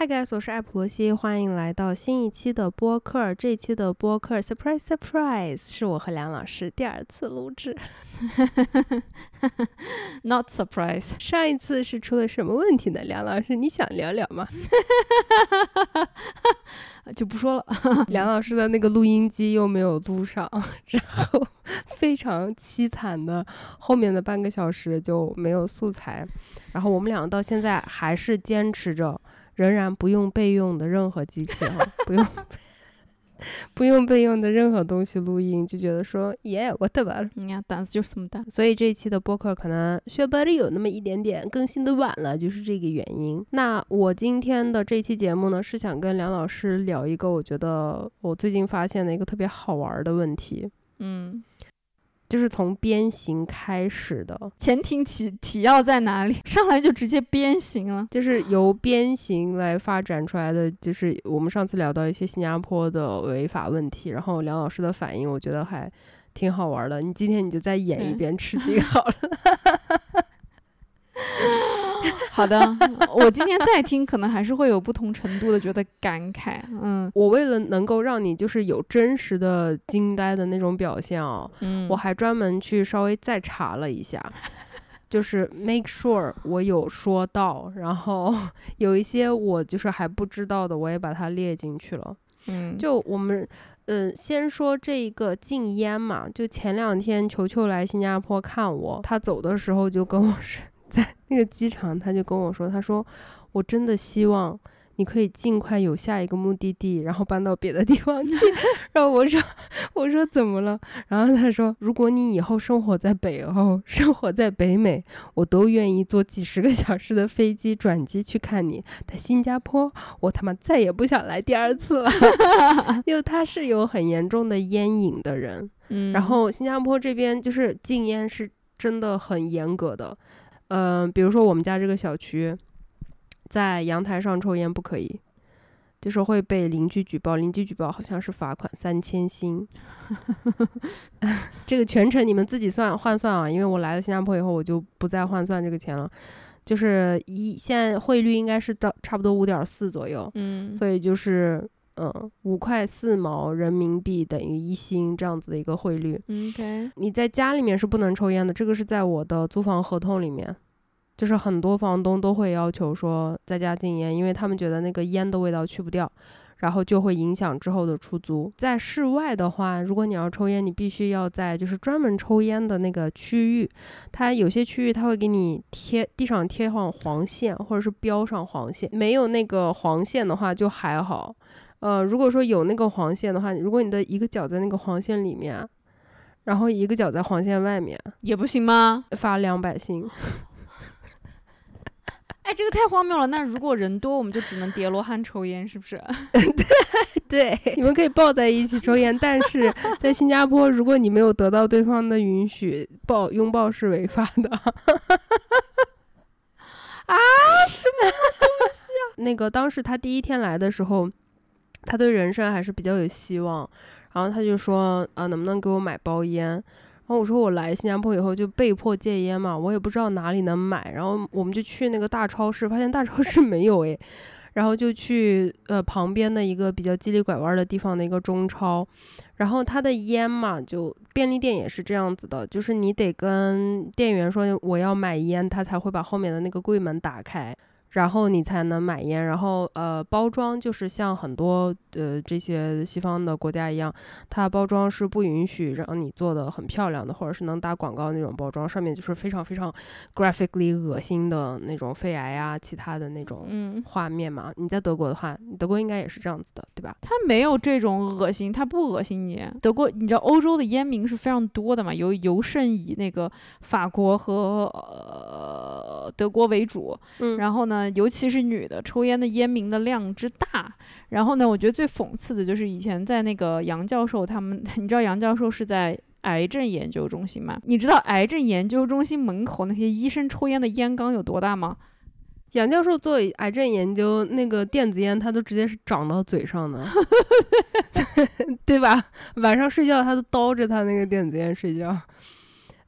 Hi guys，我是艾普罗西，欢迎来到新一期的播客。这期的播客 surprise surprise 是我和梁老师第二次录制，Not surprise。上一次是出了什么问题呢？梁老师，你想聊聊吗？就不说了。梁老师的那个录音机又没有录上，然后非常凄惨的，后面的半个小时就没有素材。然后我们两个到现在还是坚持着。仍然不用备用的任何机器哈，不用 不用备用的任何东西录音，就觉得说耶，我得吧，你看胆子就是这么大。所以这一期的播客可能学播的有那么一点点更新的晚了，就是这个原因。那我今天的这期节目呢，是想跟梁老师聊一个我觉得我最近发现的一个特别好玩的问题。嗯。就是从鞭刑开始的，前庭起提要在哪里？上来就直接鞭刑了，就是由鞭刑来发展出来的。就是我们上次聊到一些新加坡的违法问题，然后梁老师的反应，我觉得还挺好玩的。你今天你就再演一遍吃惊 好了。好的，我今天再听，可能还是会有不同程度的觉得感慨。嗯，我为了能够让你就是有真实的惊呆的那种表现哦，嗯，我还专门去稍微再查了一下，就是 make sure 我有说到，然后 有一些我就是还不知道的，我也把它列进去了。嗯，就我们，嗯，先说这个禁烟嘛，就前两天球球来新加坡看我，他走的时候就跟我说。在那个机场，他就跟我说：“他说，我真的希望你可以尽快有下一个目的地，然后搬到别的地方去。”然后我说：“我说怎么了？”然后他说：“如果你以后生活在北欧，生活在北美，我都愿意坐几十个小时的飞机转机去看你。在新加坡，我他妈再也不想来第二次了，因为他是有很严重的烟瘾的人。嗯，然后新加坡这边就是禁烟是真的很严格的。”嗯，比如说我们家这个小区，在阳台上抽烟不可以，就是会被邻居举报。邻居举报好像是罚款三千新，这个全程你们自己算换算啊。因为我来了新加坡以后，我就不再换算这个钱了。就是一现在汇率应该是到差不多五点四左右，嗯，所以就是嗯五块四毛人民币等于一星这样子的一个汇率。OK，你在家里面是不能抽烟的，这个是在我的租房合同里面。就是很多房东都会要求说在家禁烟，因为他们觉得那个烟的味道去不掉，然后就会影响之后的出租。在室外的话，如果你要抽烟，你必须要在就是专门抽烟的那个区域，它有些区域它会给你贴地上贴上黄线，或者是标上黄线。没有那个黄线的话就还好，呃，如果说有那个黄线的话，如果你的一个脚在那个黄线里面，然后一个脚在黄线外面，也不行吗？罚两百星。哎，这个太荒谬了！那如果人多，我们就只能叠罗汉抽烟，是不是？对 对，你们可以抱在一起抽烟，但是在新加坡，如果你没有得到对方的允许，抱拥抱是违法的。啊？什么东西啊？那个当时他第一天来的时候，他对人生还是比较有希望，然后他就说啊，能不能给我买包烟？然后我说我来新加坡以后就被迫戒烟嘛，我也不知道哪里能买，然后我们就去那个大超市，发现大超市 没有诶，然后就去呃旁边的一个比较叽里拐弯的地方的一个中超，然后他的烟嘛，就便利店也是这样子的，就是你得跟店员说我要买烟，他才会把后面的那个柜门打开。然后你才能买烟，然后呃，包装就是像很多呃这些西方的国家一样，它包装是不允许让你做的很漂亮的，或者是能打广告那种包装，上面就是非常非常 graphically 恶心的那种肺癌啊，其他的那种画面嘛。你在德国的话，德国应该也是这样子的，对吧？它没有这种恶心，它不恶心你。德国，你知道欧洲的烟民是非常多的嘛，尤尤甚以那个法国和呃德国为主，嗯，然后呢。尤其是女的抽烟的烟民的量之大，然后呢，我觉得最讽刺的就是以前在那个杨教授他们，你知道杨教授是在癌症研究中心吗？你知道癌症研究中心门口那些医生抽烟的烟缸有多大吗？杨教授做癌症研究，那个电子烟他都直接是长到嘴上的，对吧？晚上睡觉他都叨着他那个电子烟睡觉。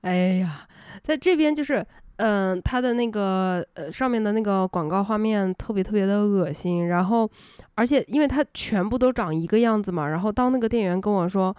哎呀，在这边就是。嗯、它的那个呃上面的那个广告画面特别特别的恶心，然后而且因为它全部都长一个样子嘛，然后当那个店员跟我说。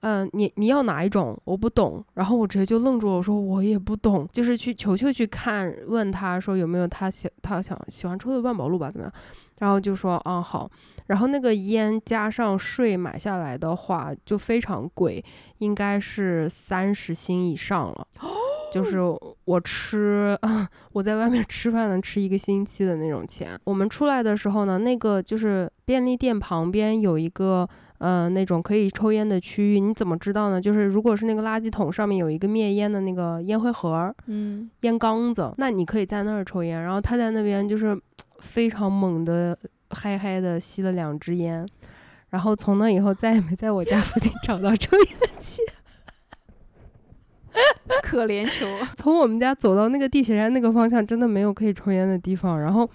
嗯，你你要哪一种？我不懂，然后我直接就愣住了，我说我也不懂，就是去球球去看，问他说有没有他喜他想喜欢抽的万宝路吧，怎么样？然后就说啊好，然后那个烟加上税买下来的话就非常贵，应该是三十星以上了。就是我吃，我在外面吃饭能吃一个星期的那种钱。我们出来的时候呢，那个就是便利店旁边有一个，呃，那种可以抽烟的区域。你怎么知道呢？就是如果是那个垃圾桶上面有一个灭烟的那个烟灰盒儿、嗯，烟缸子，那你可以在那儿抽烟。然后他在那边就是 非常猛的嗨嗨的吸了两支烟，然后从那以后再也没在我家附近找到抽烟的区。可怜球。从我们家走到那个地铁站那个方向，真的没有可以抽烟的地方。然后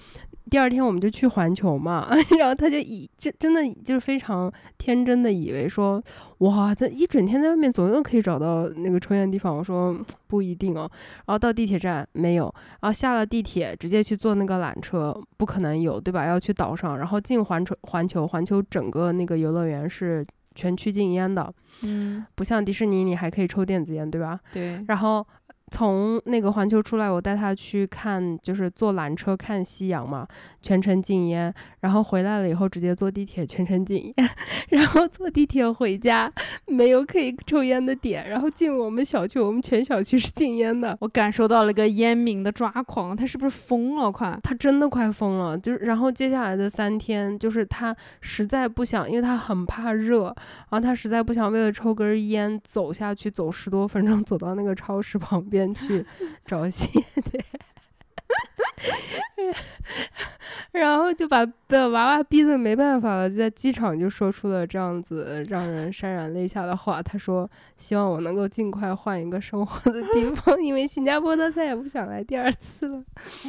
第二天我们就去环球嘛，然后他就以真真的就是非常天真的以为说，哇，他一整天在外面总有可以找到那个抽烟的地方。我说不一定哦。然后到地铁站没有，然后下了地铁直接去坐那个缆车，不可能有，对吧？要去岛上，然后进环球环球，环球整个那个游乐园是全区禁烟的，嗯，不像迪士尼你还可以抽电子烟，对吧？对，然后从那个环球出来，我带他去看，就是坐缆车看夕阳嘛，全程禁烟。然后回来了以后，直接坐地铁全程禁烟。然后坐地铁回家，没有可以抽烟的点。然后进了我们小区，我们全小区是禁烟的。我感受到了一个烟民的抓狂，他是不是疯了？快！他真的快疯了，就是然后接下来的三天，就是他实在不想，因为他很怕热，然后他实在不想为了抽根烟走下去，走十多分钟，走到那个超市旁边去 找吸烟点，然后就把把娃娃逼得没办法了，在机场就说出了这样子让人潸然泪下的话。他说：“希望我能够尽快换一个生活的地方，因为新加坡他再也不想来第二次了。”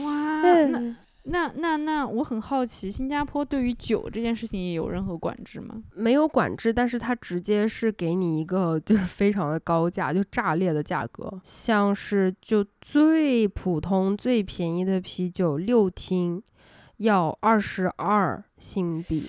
哇，那那那那，我很好奇，新加坡对于酒这件事情也有任何管制吗？没有管制，但是它直接是给你一个就是 非常的高价，就炸裂的价格，像是就最普通最便宜的啤酒六听要二十二新币，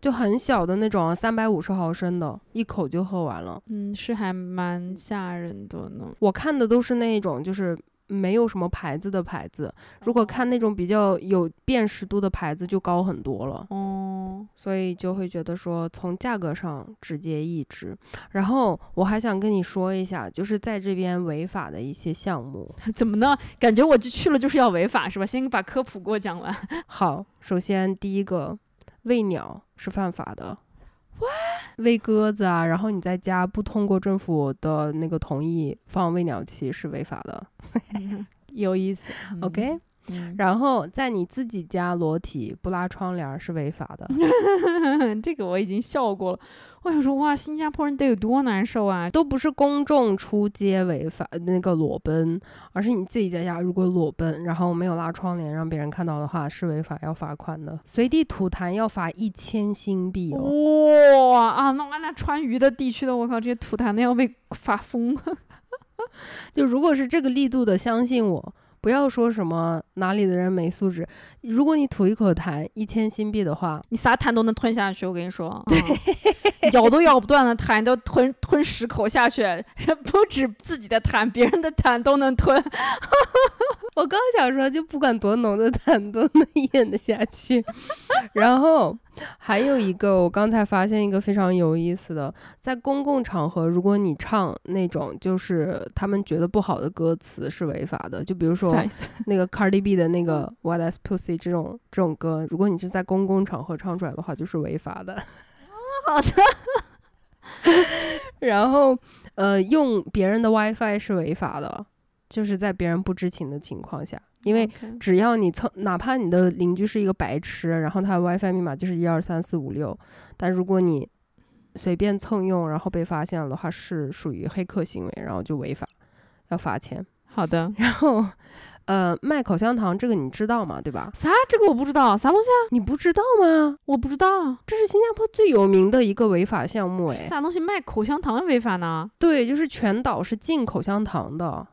就很小的那种三百五十毫升的，一口就喝完了。嗯，是还蛮吓人的呢。我看的都是那种就是。没有什么牌子的牌子，如果看那种比较有辨识度的牌子就高很多了。哦，所以就会觉得说从价格上直接抑制。然后我还想跟你说一下，就是在这边违法的一些项目。怎么呢？感觉我就去了就是要违法是吧？先把科普给我讲完。好，首先第一个，喂鸟是犯法的。喂鸽子啊，然后你在家不通过政府的那个同意放喂鸟器是违法的。有意思。OK，嗯，然后在你自己家裸体不拉窗帘儿是违法的。这个我已经笑过了。我想说，哇，新加坡人得有多难受啊！都不是公众出街违法那个裸奔，而是你自己在家如果裸奔，然后没有拉窗帘让别人看到的话，是违法要罚款的。随地吐痰要罚一千新币哦。哇啊，那那川渝的地区的，我靠，这些吐痰的要被罚疯了。就如果是这个力度的，相信我，不要说什么哪里的人没素质。如果你吐一口痰，一千新币的话，你啥痰都能吞下去，我跟你说，嗯、咬都咬不断的痰都吞吞十口下去，不止自己的痰，别人的痰都能吞。我刚想说，就不管多浓的痰都能 咽得下去。然后还有一个，我刚才发现一个非常有意思的，在公共场合，如果你唱那种就是他们觉得不好的歌词是违法的，就比如说那个 Cardi B 的那个 What Is Pussy 这种这种歌，如果你是在公共场合唱出来的话，就是违法的。好的。然后呃，用别人的 WiFi 是违法的。就是在别人不知情的情况下，因为只要你蹭，哪怕你的邻居是一个白痴，然后他的 WiFi 密码就是一二三四五六，但如果你随便蹭用，然后被发现了的话，是属于黑客行为，然后就违法，要罚钱。好的。然后，呃，卖口香糖这个你知道吗？对吧？啥？这个我不知道，啥东西啊？你不知道吗？我不知道，这是新加坡最有名的一个违法项目，哎，啥东西卖口香糖违法呢？对，就是全岛是禁口香糖的。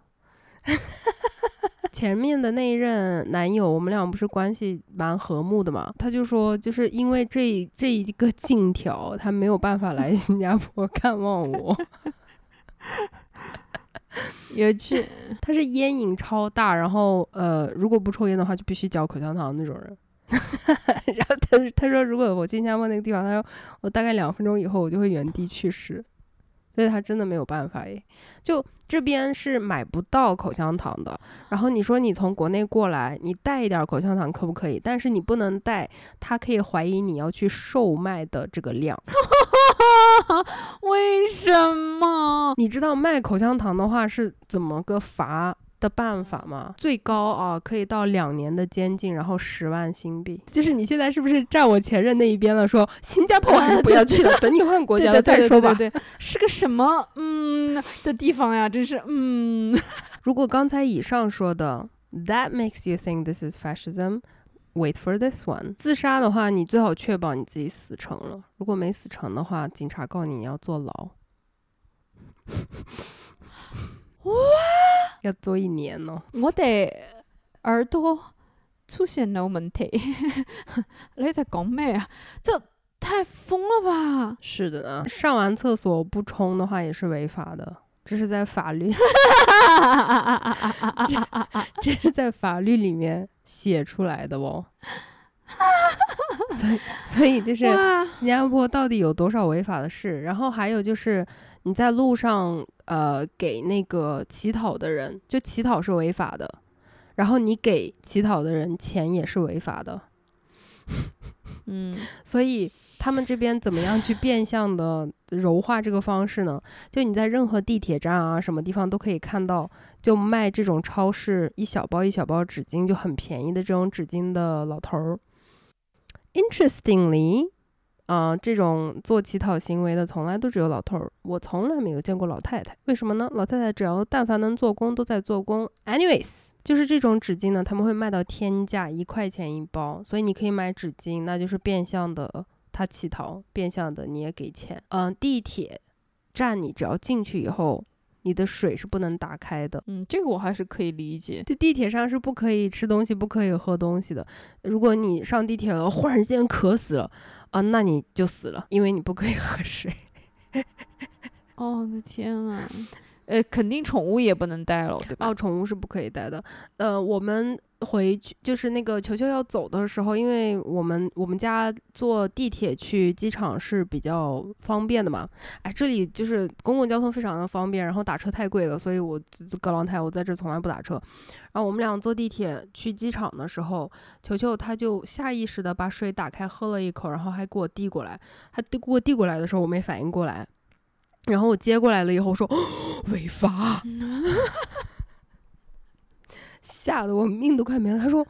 前面的那一任男友，我们俩不是关系蛮和睦的嘛？他就说，就是因为这这一个禁条，他没有办法来新加坡 看望我。有趣，他是烟瘾超大，然后呃，如果不抽烟的话，就必须嚼口香糖那种人。然后他他说，如果我新加坡那个地方，他说我大概两分钟以后我就会原地去世，所以他真的没有办法诶。就这边是买不到口香糖的，然后你说你从国内过来，你带一点口香糖可不可以？但是你不能带，他可以怀疑你要去售卖的这个量。为什么？你知道卖口香糖的话是怎么个罚的办法吗？最高啊，可以到两年的监禁，然后十万新币。就是你现在是不是站我前任那一边了？说新加坡 还是不要去了，等你换国家了再说吧。对，是个什么嗯的地方呀？真是嗯。如果刚才以上说的，That makes you think this is fascism。Wait for this one。自杀的话，你最好确保你自己死成了。如果没死成的话，警察告你你要坐牢。哇！要做一年呢。我的耳朵出现了问题。你在讲咩啊？这太疯了吧！是的呢。上完厕所不冲的话也是违法的。这是在法律，这是在法律里面写出来的哦。所以，所以就是新加坡到底有多少违法的事？然后还有就是你在路上呃给那个乞讨的人，就乞讨是违法的，然后你给乞讨的人钱也是违法的。嗯，所以。他们这边怎么样去变相的柔化这个方式呢？就你在任何地铁站啊，什么地方都可以看到，就卖这种超市一小包一小包纸巾就很便宜的这种纸巾的老头儿。Interestingly，啊，这种做乞讨行为的从来都只有老头儿，我从来没有见过老太太。为什么呢？老太太只要但凡能做工都在做工。Anyways，就是这种纸巾呢，他们会卖到天价，一块钱一包，所以你可以买纸巾，那就是变相的。他乞讨，变相的你也给钱。嗯，地铁站你只要进去以后，你的水是不能打开的。嗯，这个我还是可以理解。就地铁上是不可以吃东西，不可以喝东西的。如果你上地铁了，忽然间渴死了啊，那你就死了，因为你不可以喝水。哦，我的天啊！呃，肯定宠物也不能带了，对吧？哦，宠物是不可以带的。呃，我们。回去就是那个球球要走的时候，因为我们我们家坐地铁去机场是比较方便的嘛。哎，这里就是公共交通非常的方便，然后打车太贵了，所以我格朗台我在这从来不打车。然后我们俩坐地铁去机场的时候，球球他就下意识的把水打开喝了一口，然后还给我递过来。他递给我递过来的时候，我没反应过来，然后我接过来了以后说违法。吓得我命都快没了。他说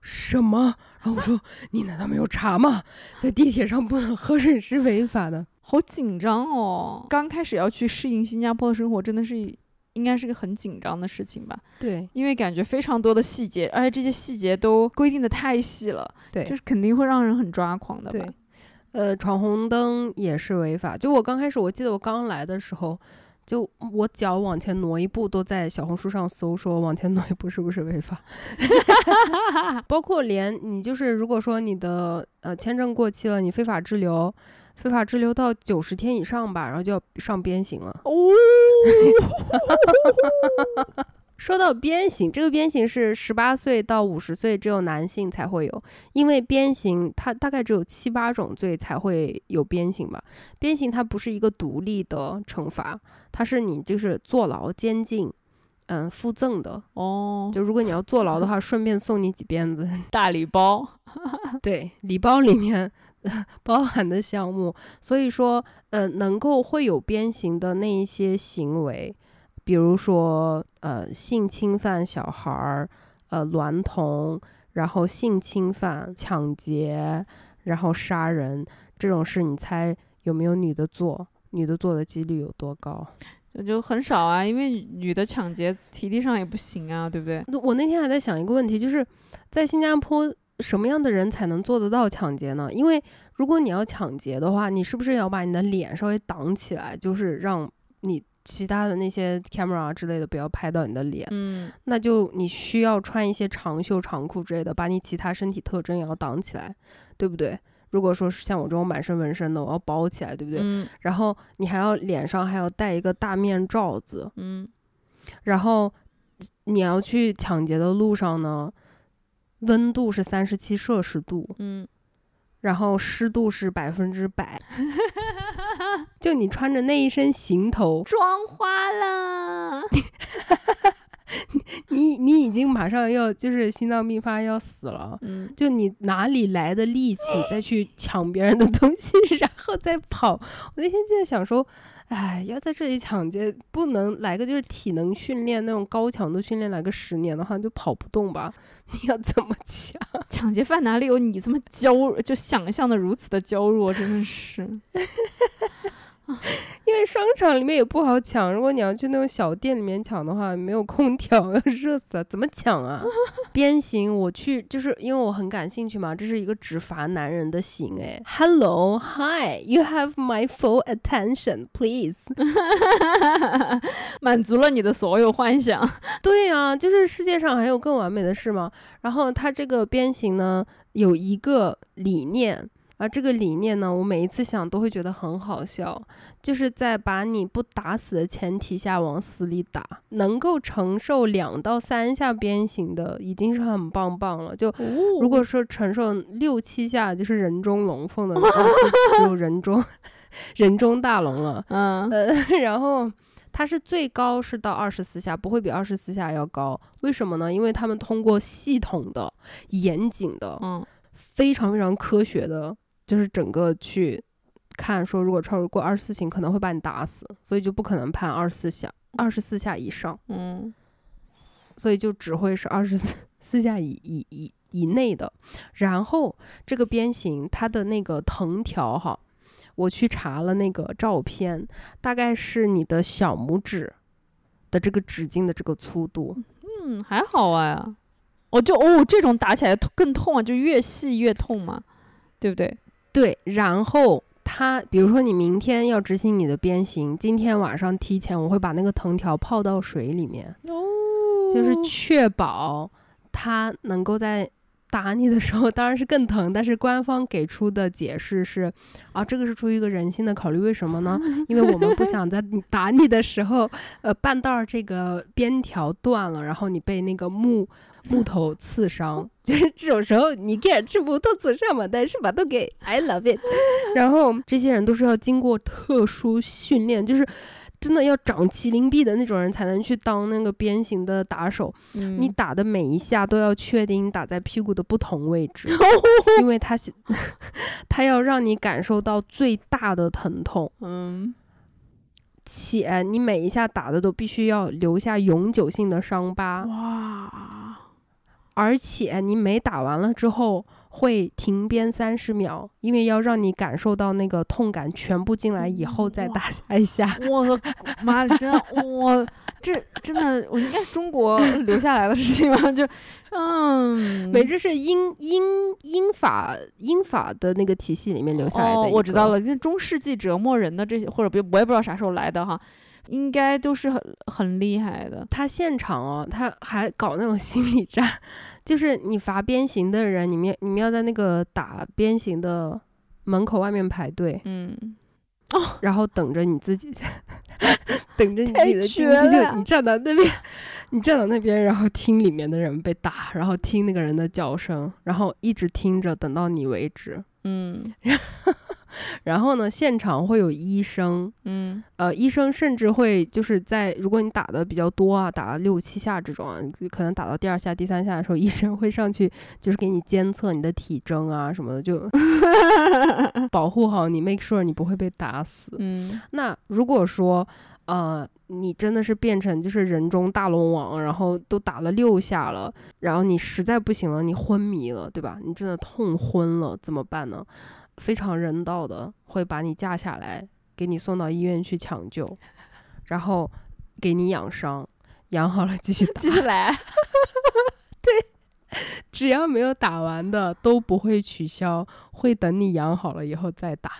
什么？然后我说：“你难道没有查吗？在地铁上不能喝水是违法的。”好紧张哦！刚开始要去适应新加坡的生活，真的是应该是个很紧张的事情吧？对，因为感觉非常多的细节，而且这些细节都规定的太细了。对，就是肯定会让人很抓狂的。对，呃，闯红灯也是违法。就我刚开始，我记得我刚来的时候。就我脚往前挪一步，都在小红书上搜说往前挪一步是不是违法？包括连你就是，如果说你的呃签证过期了，你非法滞留，非法滞留到九十天以上吧，然后就要上鞭刑了。哦。说到鞭刑，这个鞭刑是十八岁到五十岁，只有男性才会有，因为鞭刑它大概只有七八种罪才会有鞭刑吧。鞭刑它不是一个独立的惩罚，它是你就是坐牢、监禁，嗯，附赠的哦。就如果你要坐牢的话，顺便送你几鞭子大礼包。对，礼包里面 包含的项目，所以说，呃，能够会有鞭刑的那一些行为。比如说，呃，性侵犯小孩儿，呃，娈童，然后性侵犯、抢劫，然后杀人这种事，你猜有没有女的做？女的做的几率有多高？就就很少啊，因为女的抢劫体力上也不行啊，对不对？我那天还在想一个问题，就是在新加坡，什么样的人才能做得到抢劫呢？因为如果你要抢劫的话，你是不是要把你的脸稍微挡起来，就是让你。其他的那些 camera 之类的不要拍到你的脸，嗯。那就你需要穿一些长袖长裤之类的，把你其他身体特征也要挡起来，对不对？如果说是像我这种满身纹身的，我要包起来，对不对？嗯。然后你还要脸上还要戴一个大面罩子，嗯。然后你要去抢劫的路上呢，温度是三十七摄氏度，嗯，然后湿度是百分之百。就你穿着那一身行头，妆花了。你你已经马上要就是心脏病发要死了。嗯就你哪里来的力气再去抢别人的东西，然后再跑？我那天就在想说，哎，要在这里抢劫，不能来个就是体能训练那种高强度训练，来个十年的话就跑不动吧？你要怎么抢？抢劫犯哪里有你这么娇，就想象的如此的娇弱，真的是。因为商场里面也不好抢，如果你要去那种小店里面抢的话，没有空调，要热死了，怎么抢啊？鞭刑我去，就是因为我很感兴趣嘛，这是一个只罚男人的刑，哎，Hello Hi，you have my full attention please。满足了你的所有幻想。对呀、就是世界上还有更完美的事吗？然后它这个鞭刑呢，有一个理念。而这个理念呢，我每一次想都会觉得很好笑，就是在把你不打死的前提下往死里打，能够承受两到三下鞭刑的已经是很棒棒了。就如果说承受六七下，就是人中龙凤的，只有人中人中大龙了。嗯呃，然后它是最高是到二十四下，不会比二十四下要高。为什么呢？因为他们通过系统的、严谨的、嗯非常非常科学的，就是整个去看说，如果超过二十四刑，可能会把你打死，所以就不可能判二十四下，二十四下以上，嗯所以就只会是二十四四下以以以以内的。然后这个鞭刑它的那个藤条哈。我去查了那个照片，大概是你的小拇指的这个指径的这个粗度。嗯，还好啊。我就哦，这种打起来痛更痛啊，就越细越痛嘛，对不对？对，然后他，比如说你明天要执行你的鞭刑，今天晚上提前我会把那个藤条泡到水里面，哦就是确保他能够在打你的时候，当然是更疼，但是官方给出的解释是，啊，这个是出于一个人性的考虑，为什么呢？因为我们不想在你打你的时候，呃，半道儿这个边条断了，然后你被那个木木头刺伤，就是这种时候，你给是木头刺伤嘛，但是把都给 I love it。然后这些人都是要经过特殊训练，就是。真的要长麒麟臂的那种人才能去当那个鞭刑的打手。嗯你打的每一下都要确定你打在屁股的不同位置，因为他是他要让你感受到最大的疼痛，嗯且你每一下打的都必须要留下永久性的伤疤，哇，而且你每打完了之后会停鞭三十秒，因为要让你感受到那个痛感全部进来以后再打下一下。我的 妈，真的我这真的我应该中国 留下来的事情吗？就嗯，没，这是英英英法英法的那个体系里面留下来的、哦，我知道。了，那中世纪折磨人的这些，或者别我也不知道啥时候来的哈，应该都是很很厉害的。他现场哦，他还搞那种 心理战，就是你罚鞭刑的人，你们要你们要在那个打鞭刑的门口外面排队，嗯，哦然后等着你自己，等着你自己的进去就你站到那边，你站到那边，然后听里面的人被打，然后听那个人的叫声，然后一直听着，等到你为止。嗯 然后呢，现场会有医生，嗯呃，医生甚至会就是在如果你打的比较多啊，打了六七下这种啊，可能打到第二下、第三下的时候，医生会上去就是给你监测你的体征啊什么的，就 保护好你，make sure 你不会被打死。嗯那如果说呃你真的是变成就是人中大龙王，然后都打了六下了，然后你实在不行了，你昏迷了，对吧？你真的痛昏了，怎么办呢？非常人道的会把你架下来，给你送到医院去抢救，然后给你养伤，养好了继续打 继。续来。只要没有打完的都不会取消，会等你养好了以后再打。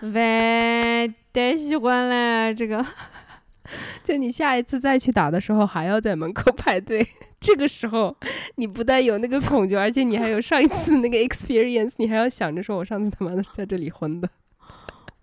喂，太喜欢了这个。就你下一次再去打的时候，还要在门口排队。这个时候，你不但有那个恐惧，而且你还有上一次那个 experience，你还要想着说，我上次他妈的在这里昏的。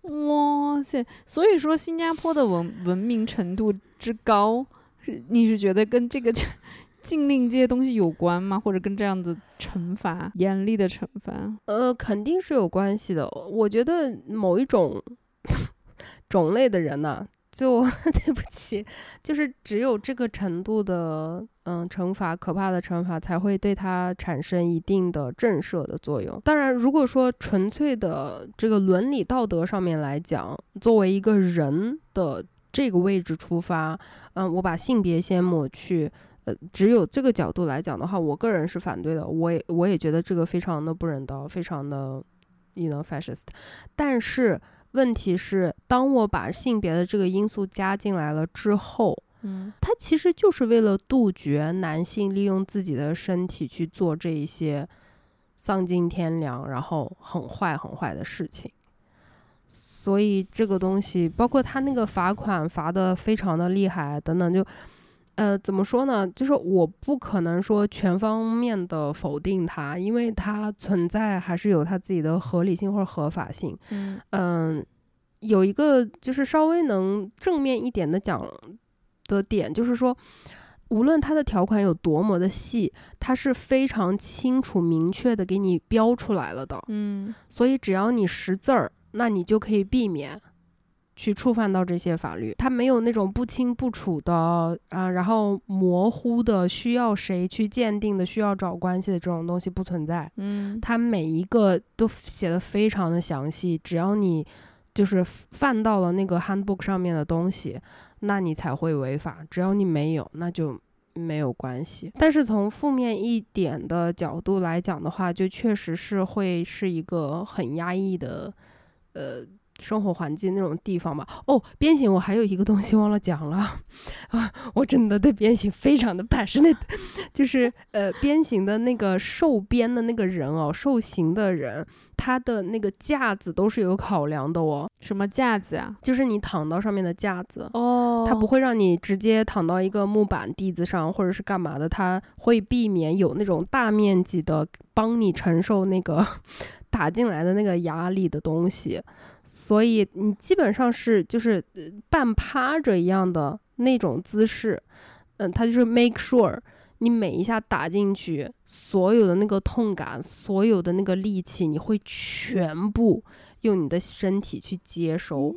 哇塞！所以说，新加坡的文文明程度之高，是你是觉得跟这个 禁令这些东西有关吗？或者跟这样子惩罚严厉的惩罚？呃，肯定是有关系的。我觉得某一种 种类的人呢。就 对不起，就是只有这个程度的，嗯，惩罚可怕的惩罚才会对他产生一定的震慑的作用。当然，如果说纯粹的这个伦理道德上面来讲，作为一个人的这个位置出发，嗯，我把性别先抹去，呃，只有这个角度来讲的话，我个人是反对的。我也我也觉得这个非常的不人道，非常的，you know fascist。但是。问题是，当我把性别的这个因素加进来了之后，嗯，它其实就是为了杜绝男性利用自己的身体去做这一些丧尽天良，然后很坏很坏的事情。所以这个东西，包括他那个罚款罚的非常的厉害等等，就。呃，怎么说呢？就是我不可能说全方面的否定它，因为它存在还是有它自己的合理性或者合法性。嗯嗯，有一个就是稍微能正面一点的讲的点，就是说，无论它的条款有多么的细，它是非常清楚明确的给你标出来了的。嗯，所以只要你识字儿，那你就可以避免。去触犯到这些法律，他没有那种不清不楚的啊，然后模糊的需要谁去鉴定的，需要找关系的这种东西不存在。嗯，它每一个都写的非常的详细，只要你就是犯到了那个 handbook 上面的东西，那你才会违法。只要你没有，那就没有关系。但是从负面一点的角度来讲的话，就确实是会是一个很压抑的，呃。生活环境那种地方吧。哦，鞭刑我还有一个东西忘了讲了，啊，我真的对鞭刑非常的排斥。那，就是呃，鞭刑的那个受鞭的那个人哦，受刑的人，他的那个架子都是有考量的哦。什么架子啊？就是你躺到上面的架子哦，他不会让你直接躺到一个木板地子上或者是干嘛的，他会避免有那种大面积的帮你承受那个打进来的那个压力的东西。所以你基本上是就是半趴着一样的那种姿势，嗯，他就是 make sure 你每一下打进去，所有的那个痛感，所有的那个力气，你会全部用你的身体去接收。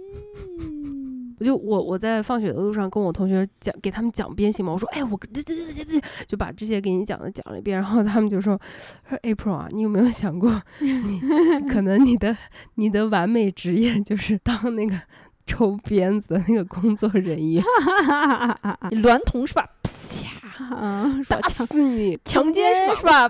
我就我我在放学的路上跟我同学讲，给他们讲鞭刑嘛。我说，哎，我这这这这这，就把这些给你讲的讲了一遍。然后他们就说，说 April 啊，你有没有想过，你可能你的你的完美职业就是当那个抽鞭子的那个工作人员，你娈童是吧？啪，打死你！强奸是吧？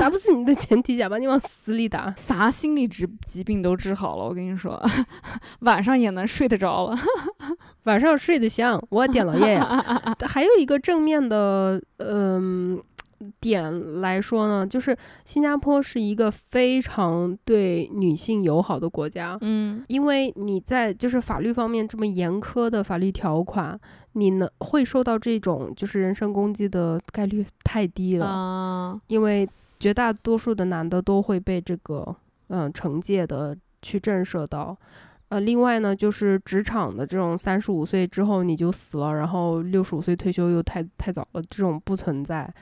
打不死 你的前提下，把你往死里打。啥心理疾疾病都治好了，我跟你说，晚上也能睡得着了，晚上睡得香。我点老爷呀。还有一个正面的，嗯。点来说呢，就是新加坡是一个非常对女性友好的国家。嗯，因为你在就是法律方面这么严苛的法律条款，你能会受到这种就是人身攻击的概率太低了。啊，因为绝大多数的男的都会被这个嗯惩戒的去震慑到。呃，另外呢，就是职场的这种三十五岁之后你就死了，然后六十五岁退休又太太早了，这种不存在。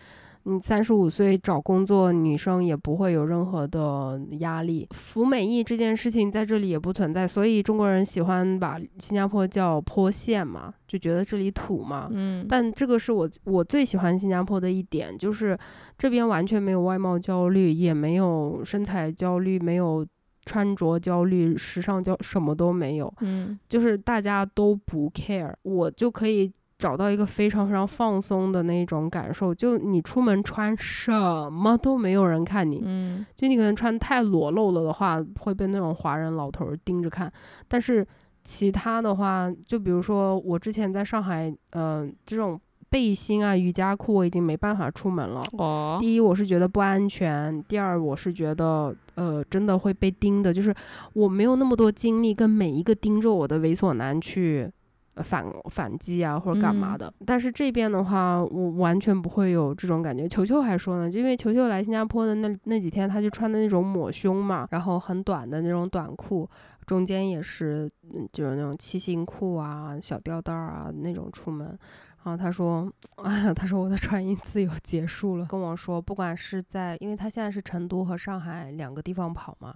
你三十五岁找工作，女生也不会有任何的压力。服美役这件事情在这里也不存在，所以中国人喜欢把新加坡叫坡县嘛，就觉得这里土嘛。嗯，但这个是我我最喜欢新加坡的一点，就是这边完全没有外貌焦虑，也没有身材焦虑，没有穿着焦虑、时尚焦，什么都没有。嗯，就是大家都不 care，我就可以。找到一个非常非常放松的那种感受，就你出门穿什么都没有人看你，嗯，就你可能穿太裸露了的话，会被那种华人老头盯着看。但是其他的话，就比如说我之前在上海，嗯，这种背心啊、瑜伽裤，我已经没办法出门了。哦，第一我是觉得不安全，第二我是觉得，呃，真的会被盯的，就是我没有那么多精力跟每一个盯着我的猥琐男去。反反击啊或者干嘛嗯的。但是这边的话，我完全不会有这种感觉。球球还说呢，就因为球球来新加坡的那那几天，他就穿的那种抹胸嘛，然后很短的那种短裤。中间也是，嗯，就是那种七星裤啊、小吊带儿啊那种出门。然后他说，啊，他说我的穿衣自由结束了，跟我说，不管是在，因为他现在是成都和上海两个地方跑嘛，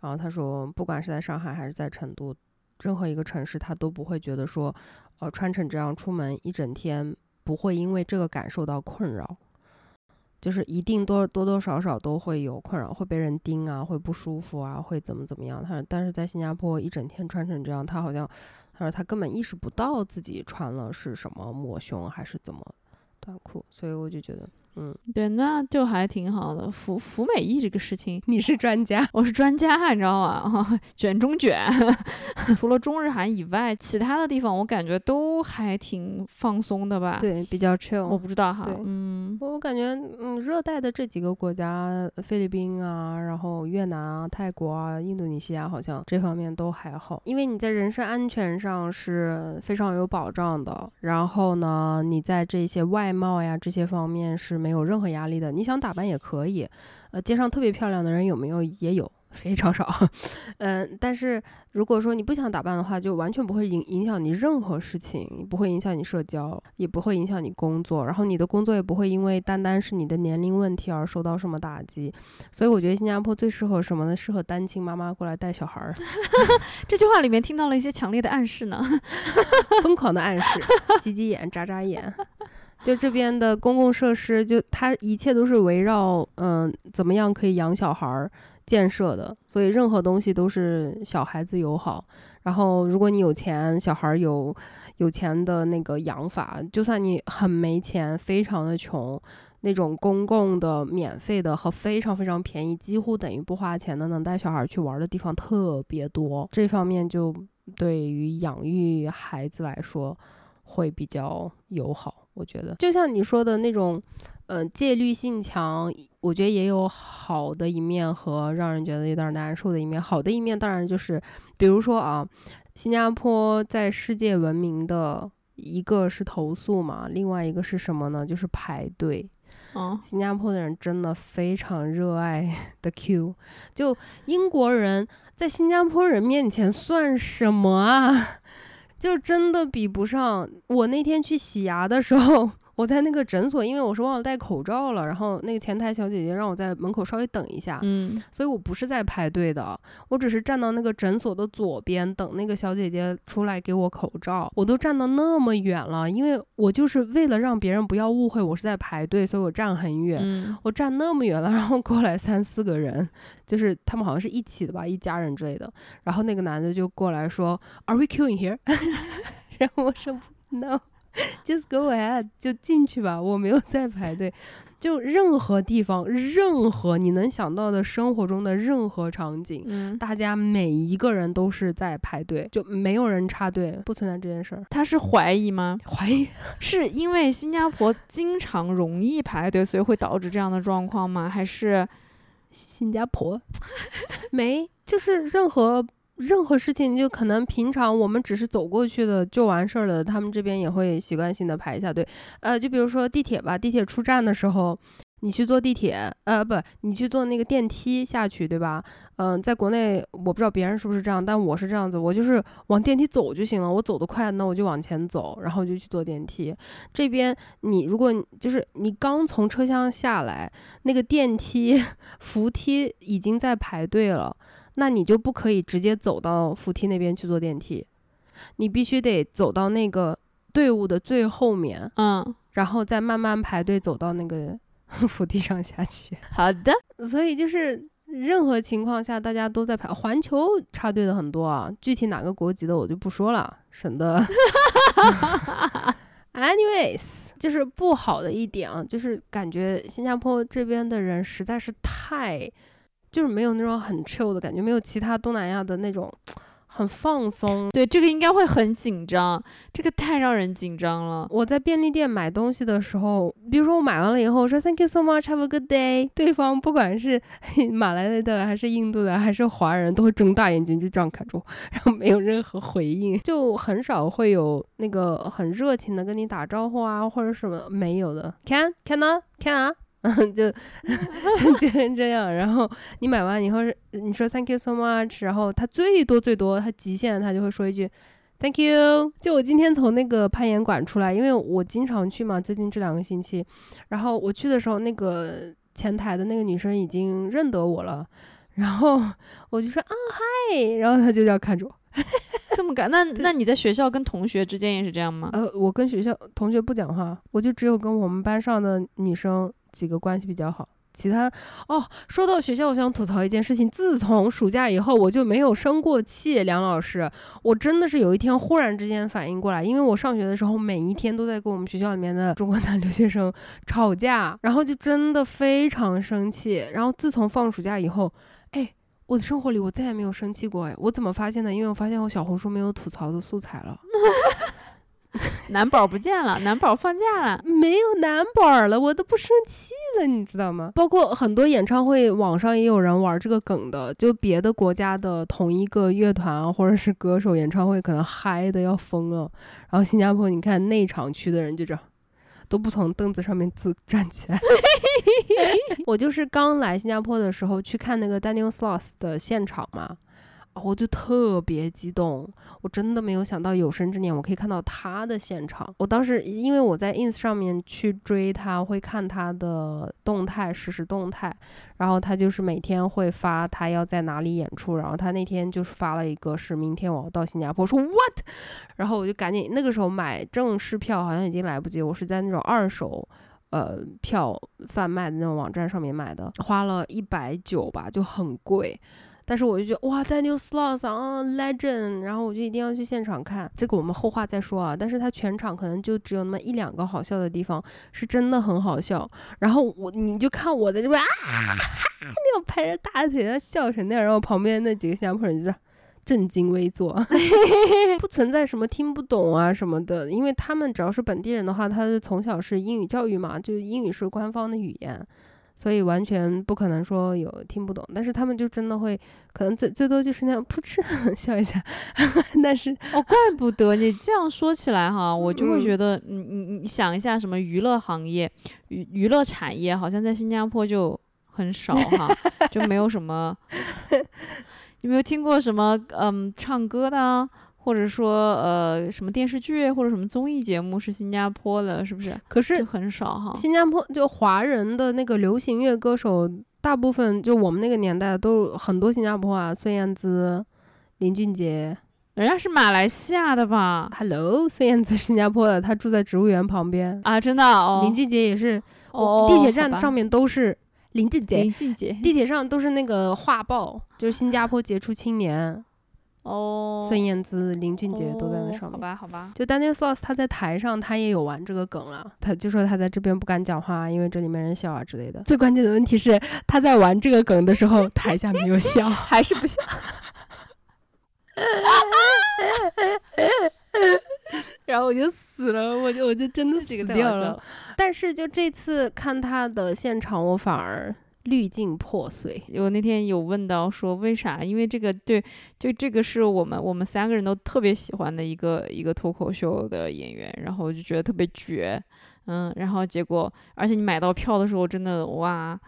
然后他说，不管是在上海还是在成都，任何一个城市，他都不会觉得说，呃，穿成这样出门一整天，不会因为这个感受到困扰。就是一定多多多少少都会有困扰，会被人盯啊，会不舒服啊，会怎么怎么样。他但是在新加坡一整天穿成这样，他好像他说他根本意识不到自己穿了是什么抹胸还是怎么短裤，所以我就觉得，嗯，对，那就还挺好的。服服美役这个事情，你是专家，我是专家，你知道吗？卷中卷，除了中日韩以外，其他的地方我感觉都还挺放松的吧。，对，比较 chill。我不知道哈对。嗯，我感觉，嗯，热带的这几个国家，菲律宾啊，然后越南啊、泰国啊、印度尼西亚，好像这方面都还好，因为你在人身安全上是非常有保障的。然后呢，你在这些外贸呀这些方面是没有任何压力的。你想打扮也可以，呃，街上特别漂亮的人有没有？也有。非常少，嗯，但是如果说你不想打扮的话，就完全不会影影响你任何事情，不会影响你社交，也不会影响你工作，然后你的工作也不会因为单单是你的年龄问题而受到什么打击。所以我觉得新加坡最适合什么呢？适合单亲妈妈过来带小孩儿，这句话里面听到了一些强烈的暗示呢。疯狂的暗示，挤挤眼，眨眨眼。就这边的公共设施，就它一切都是围绕嗯、怎么样可以养小孩儿建设的，所以任何东西都是小孩子友好。然后如果你有钱，小孩儿有有钱的那个养法，就算你很没钱，非常的穷，那种公共的、免费的和非常非常便宜，几乎等于不花钱的，能带小孩儿去玩儿的地方特别多。这方面就对于养育孩子来说会比较友好，我觉得。就像你说的那种，呃，戒律性强，我觉得也有好的一面和让人觉得有点难受的一面。好的一面当然就是，比如说啊，新加坡在世界闻名的一个是投诉嘛，另外一个是什么呢？就是排队。嗯，新加坡的人真的非常热爱的 Q，就英国人在新加坡人面前算什么啊？就真的比不上。我那天去洗牙的时候，我在那个诊所，因为我是忘了戴口罩了，然后那个前台小姐姐让我在门口稍微等一下，嗯，所以我不是在排队的，我只是站到那个诊所的左边等那个小姐姐出来给我口罩。我都站到那么远了，因为我就是为了让别人不要误会我是在排队，所以我站很远。嗯，我站那么远了，然后过来三四个人，就是他们好像是一起的吧，一家人之类的。然后那个男的就过来说：“Are we queuing here？” 然后我说：“No。” Just go ahead，就进去吧，我没有在排队。就任何地方，任何你能想到的生活中的任何场景，嗯，大家每一个人都是在排队，就没有人插队，不存在这件事儿。他是怀疑吗？怀疑 是因为新加坡经常容易排队，所以会导致这样的状况吗？还是新加坡 没，就是任何任何事情，就可能平常我们只是走过去的就完事儿了，他们这边也会习惯性的排一下队。呃，就比如说地铁吧，地铁出站的时候。你去坐地铁，呃，不，你去坐那个电梯下去，对吧？嗯、在国内我不知道别人是不是这样，但我是这样子，我就是往电梯走就行了。我走得快，那我就往前走，然后就去坐电梯。这边你如果就是你刚从车厢下来，那个电梯 扶梯已经在排队了，那你就不可以直接走到扶梯那边去坐电梯，你必须得走到那个队伍的最后面，嗯，然后再慢慢排队走到那个 扶梯上下去。好的，所以就是任何情况下大家都在排，环球插队的很多啊，具体哪个国籍的我就不说了，省得。Anyways，就是不好的一点啊，就是感觉新加坡这边的人实在是太，就是没有那种很 chill 的感觉，没有其他东南亚的那种很放松。对，这个应该会很紧张，这个太让人紧张了。我在便利店买东西的时候，比如说我买完了以后，我说 Thank you so much, have a good day。对方不管是 马来的还是印度的还是华人，都会睁大眼睛就这样看着我，然后没有任何回应，就很少会有那个很热情的跟你打招呼啊，或者什么没有的。Can can 啊 can 啊。嗯，就就这样，然后你买完以后是你说 Thank you so much，然后他最多最多他极限他就会说一句 Thank you。就我今天从那个攀岩馆出来，因为我经常去嘛，最近这两个星期，然后我去的时候，那个前台的那个女生已经认得我了，然后我就说啊嗨，然后她就这样看着我，这么干？那那你在学校跟同学之间也是这样吗？呃，我跟学校同学不讲话，我就只有跟我们班上的女生。几个关系比较好，其他哦，说到学校，我想吐槽一件事情。自从暑假以后，我就没有生过气。梁老师，我真的是有一天忽然之间反应过来，因为我上学的时候每一天都在跟我们学校里面的中国男留学生 吵架，然后就真的非常生气。然后自从放暑假以后，哎，我的生活里我再也没有生气过。哎，我怎么发现的？因为我发现我小红书没有吐槽的素材了。男宝不见了，男宝放假了，没有男宝了，我都不生气了，你知道吗？包括很多演唱会，网上也有人玩这个梗的，就别的国家的同一个乐团或者是歌手演唱会，可能嗨的要疯了。然后新加坡，你看内场区的人就这样，都不从凳子上面坐站起来。我就是刚来新加坡的时候去看那个 Daniel Sloss 的现场嘛。我就特别激动，我真的没有想到有生之年我可以看到他的现场。我当时因为我在 ins 上面去追他，会看他的动态、实时动态，然后他就是每天会发他要在哪里演出，然后他那天就是发了一个是明天我要到新加坡，说 what，然后我就赶紧那个时候买正式票好像已经来不及，我是在那种二手呃票贩卖的那种网站上面买的，花了一百九吧，就很贵。但是我就觉得哇，Daniel Sloss 啊，Legend，然后我就一定要去现场看。这个我们后话再说啊。但是他全场可能就只有那么一两个好笑的地方，是真的很好笑。然后我你就看我在这边啊，那种拍着大腿笑成那样，然后旁边那几个新加坡人就震惊微坐，不存在什么听不懂啊什么的，因为他们只要是本地人的话，他是从小是英语教育嘛，就英语是官方的语言。所以完全不可能说有听不懂，但是他们就真的会，可能最最多就是那样噗嗤 笑一下，但是哦，怪不得你这样说起来哈，我就会觉得，你你你想一下，什么娱乐行业、娱娱乐产业，好像在新加坡就很少哈，就没有什么，有没有听过什么嗯唱歌的？或者说，呃，什么电视剧或者什么综艺节目是新加坡的，是不是？可是很少哈。新加坡就华人的那个流行乐歌手，大部分就我们那个年代都很多新加坡啊，孙燕姿、林俊杰，人家是马来西亚的吧？Hello，孙燕姿新加坡的，她住在植物园旁边啊，真的哦。林俊杰也是，哦，地铁站上面都是林俊杰，林俊杰，地铁上都是那个画报，就是新加坡杰出青年。哦，孙燕姿、林俊杰都在那上面。好吧，好吧。就 Daniel Sloss 他在台上，他也有玩这个梗了。他就说他在这边不敢讲话，因为这里没人笑啊之类的。最关键的问题是，他在玩这个梗的时候，台下没有笑，还是不笑。然后我就死了，我就我就真的死掉了。但是就这次看他的现场，我反而。滤镜破碎。我那天有问到说为啥？因为这个对，就这个是我们我们三个人都特别喜欢的一个一个脱口秀的演员，然后就觉得特别绝，嗯，然后结果而且你买到票的时候真的哇，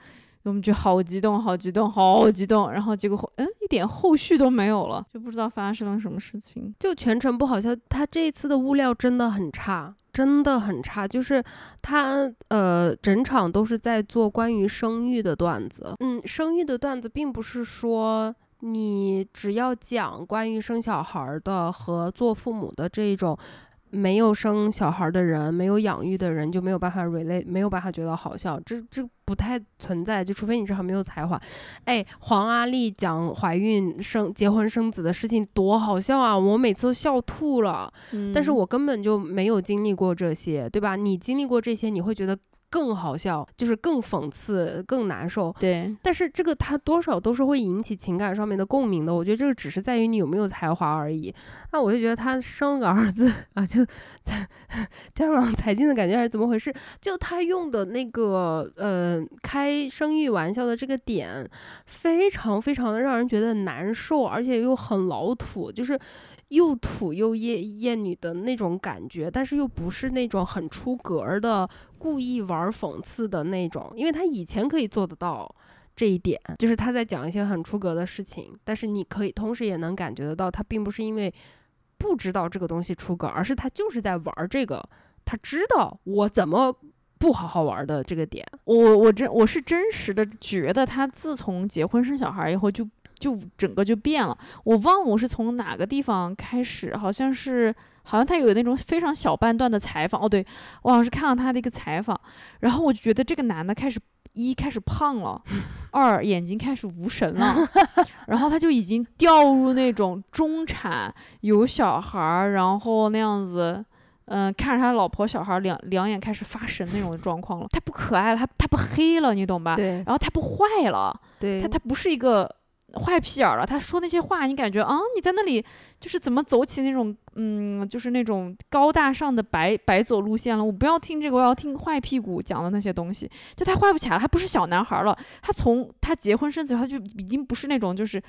我们就好激动，好激动，好激动，然后结果后嗯一点后续都没有了，就不知道发生了什么事情，就全程不好笑。他这一次的物料真的很差。真的很差，就是他呃，整场都是在做关于生育的段子。嗯，生育的段子并不是说你只要讲关于生小孩的和做父母的这种。没有生小孩的人，没有养育的人就没有办法 relate，没有办法觉得好笑，这这不太存在，就除非你是很没有才华。哎，黄阿丽讲怀孕生结婚生子的事情多好笑啊，我每次都笑吐了。但是我根本就没有经历过这些，对吧？你经历过这些，你会觉得更好笑，就是更讽刺、更难受。对，但是这个它多少都是会引起情感上面的共鸣的。我觉得这个只是在于你有没有才华而已。那我就觉得他生了个儿子啊，就江郎才尽的感觉还是怎么回事？就他用的那个呃开生育玩笑的这个点，非常非常的让人觉得难受，而且又很老土，就是又土又厌厌女的那种感觉，但是又不是那种很出格的故意玩讽刺的那种，因为他以前可以做得到。这一点就是他在讲一些很出格的事情，但是你可以同时也能感觉得到，他并不是因为不知道这个东西出格，而是他就是在玩这个，他知道我怎么不好好玩的这个点。我我真我是真实的觉得他自从结婚生小孩以后就就整个就变了。我忘了我是从哪个地方开始，好像是好像他有那种非常小半段的采访。哦，对我好像是看了他的一个采访，然后我就觉得这个男的开始。一开始胖了，二眼睛开始无神了，然后他就已经掉入那种中产有小孩儿，然后那样子，嗯，看着他老婆小孩两两眼开始发神那种状况了。他不可爱了，他他不黑了，你懂吧？对。然后他不坏了，对。他他不是一个。坏屁眼了，他说那些话，你感觉啊，你在那里就是怎么走起那种，嗯，就是那种高大上的白白左路线了。我不要听这个，我要听坏屁股讲的那些东西。就他坏不起来，他不是小男孩了，他从他结婚生子，他就已经不是那种就是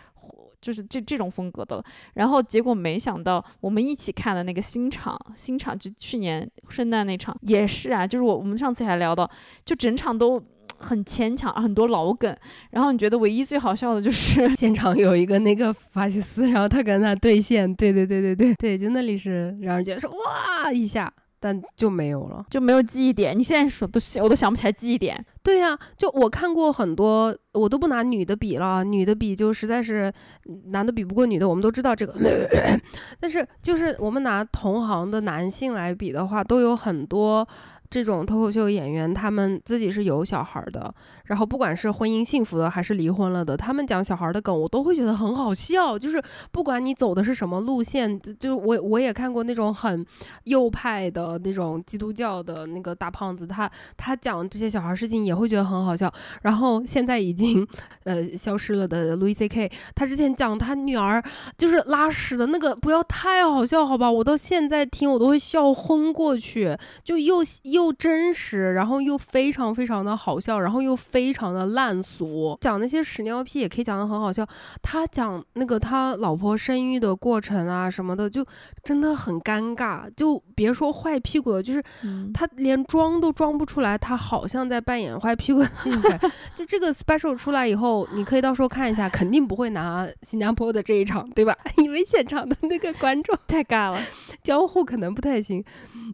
就是这这种风格的了。然后结果没想到，我们一起看的那个新场，新场就去年圣诞那场也是啊，就是我我们上次还聊到，就整场都。很牵强，很多老梗。然后你觉得唯一最好笑的就是 现场有一个那个法西斯，然后他跟他对线，对对对对对对，就那里是让人觉得说哇一下，但就没有了，就没有记忆点。你现在说都我都想不起来记忆点。对呀，就我看过很多，我都不拿女的比了，女的比就实在是男的比不过女的，我们都知道这个。但是就是我们拿同行的男性来比的话，都有很多。这种脱口秀演员，他们自己是有小孩的，然后不管是婚姻幸福的还是离婚了的，他们讲小孩的梗，我都会觉得很好笑。就是不管你走的是什么路线，就我我也看过那种很右派的那种基督教的那个大胖子，他他讲这些小孩事情也会觉得很好笑。然后现在已经呃消失了的 Louis C K，他之前讲他女儿就是拉屎的那个，不要太好笑好吧？我到现在听我都会笑昏过去，就又又。又真实，然后又非常非常的好笑，然后又非常的烂俗，讲那些屎尿屁也可以讲的很好笑。他讲那个他老婆生育的过程啊什么的，就真的很尴尬。就别说坏屁股了，就是他连装都装不出来，他好像在扮演坏屁股的那种。就这个 special 出来以后，你可以到时候看一下，肯定不会拿新加坡的这一场，对吧？因为现场的那个观众太尬了，交互可能不太行。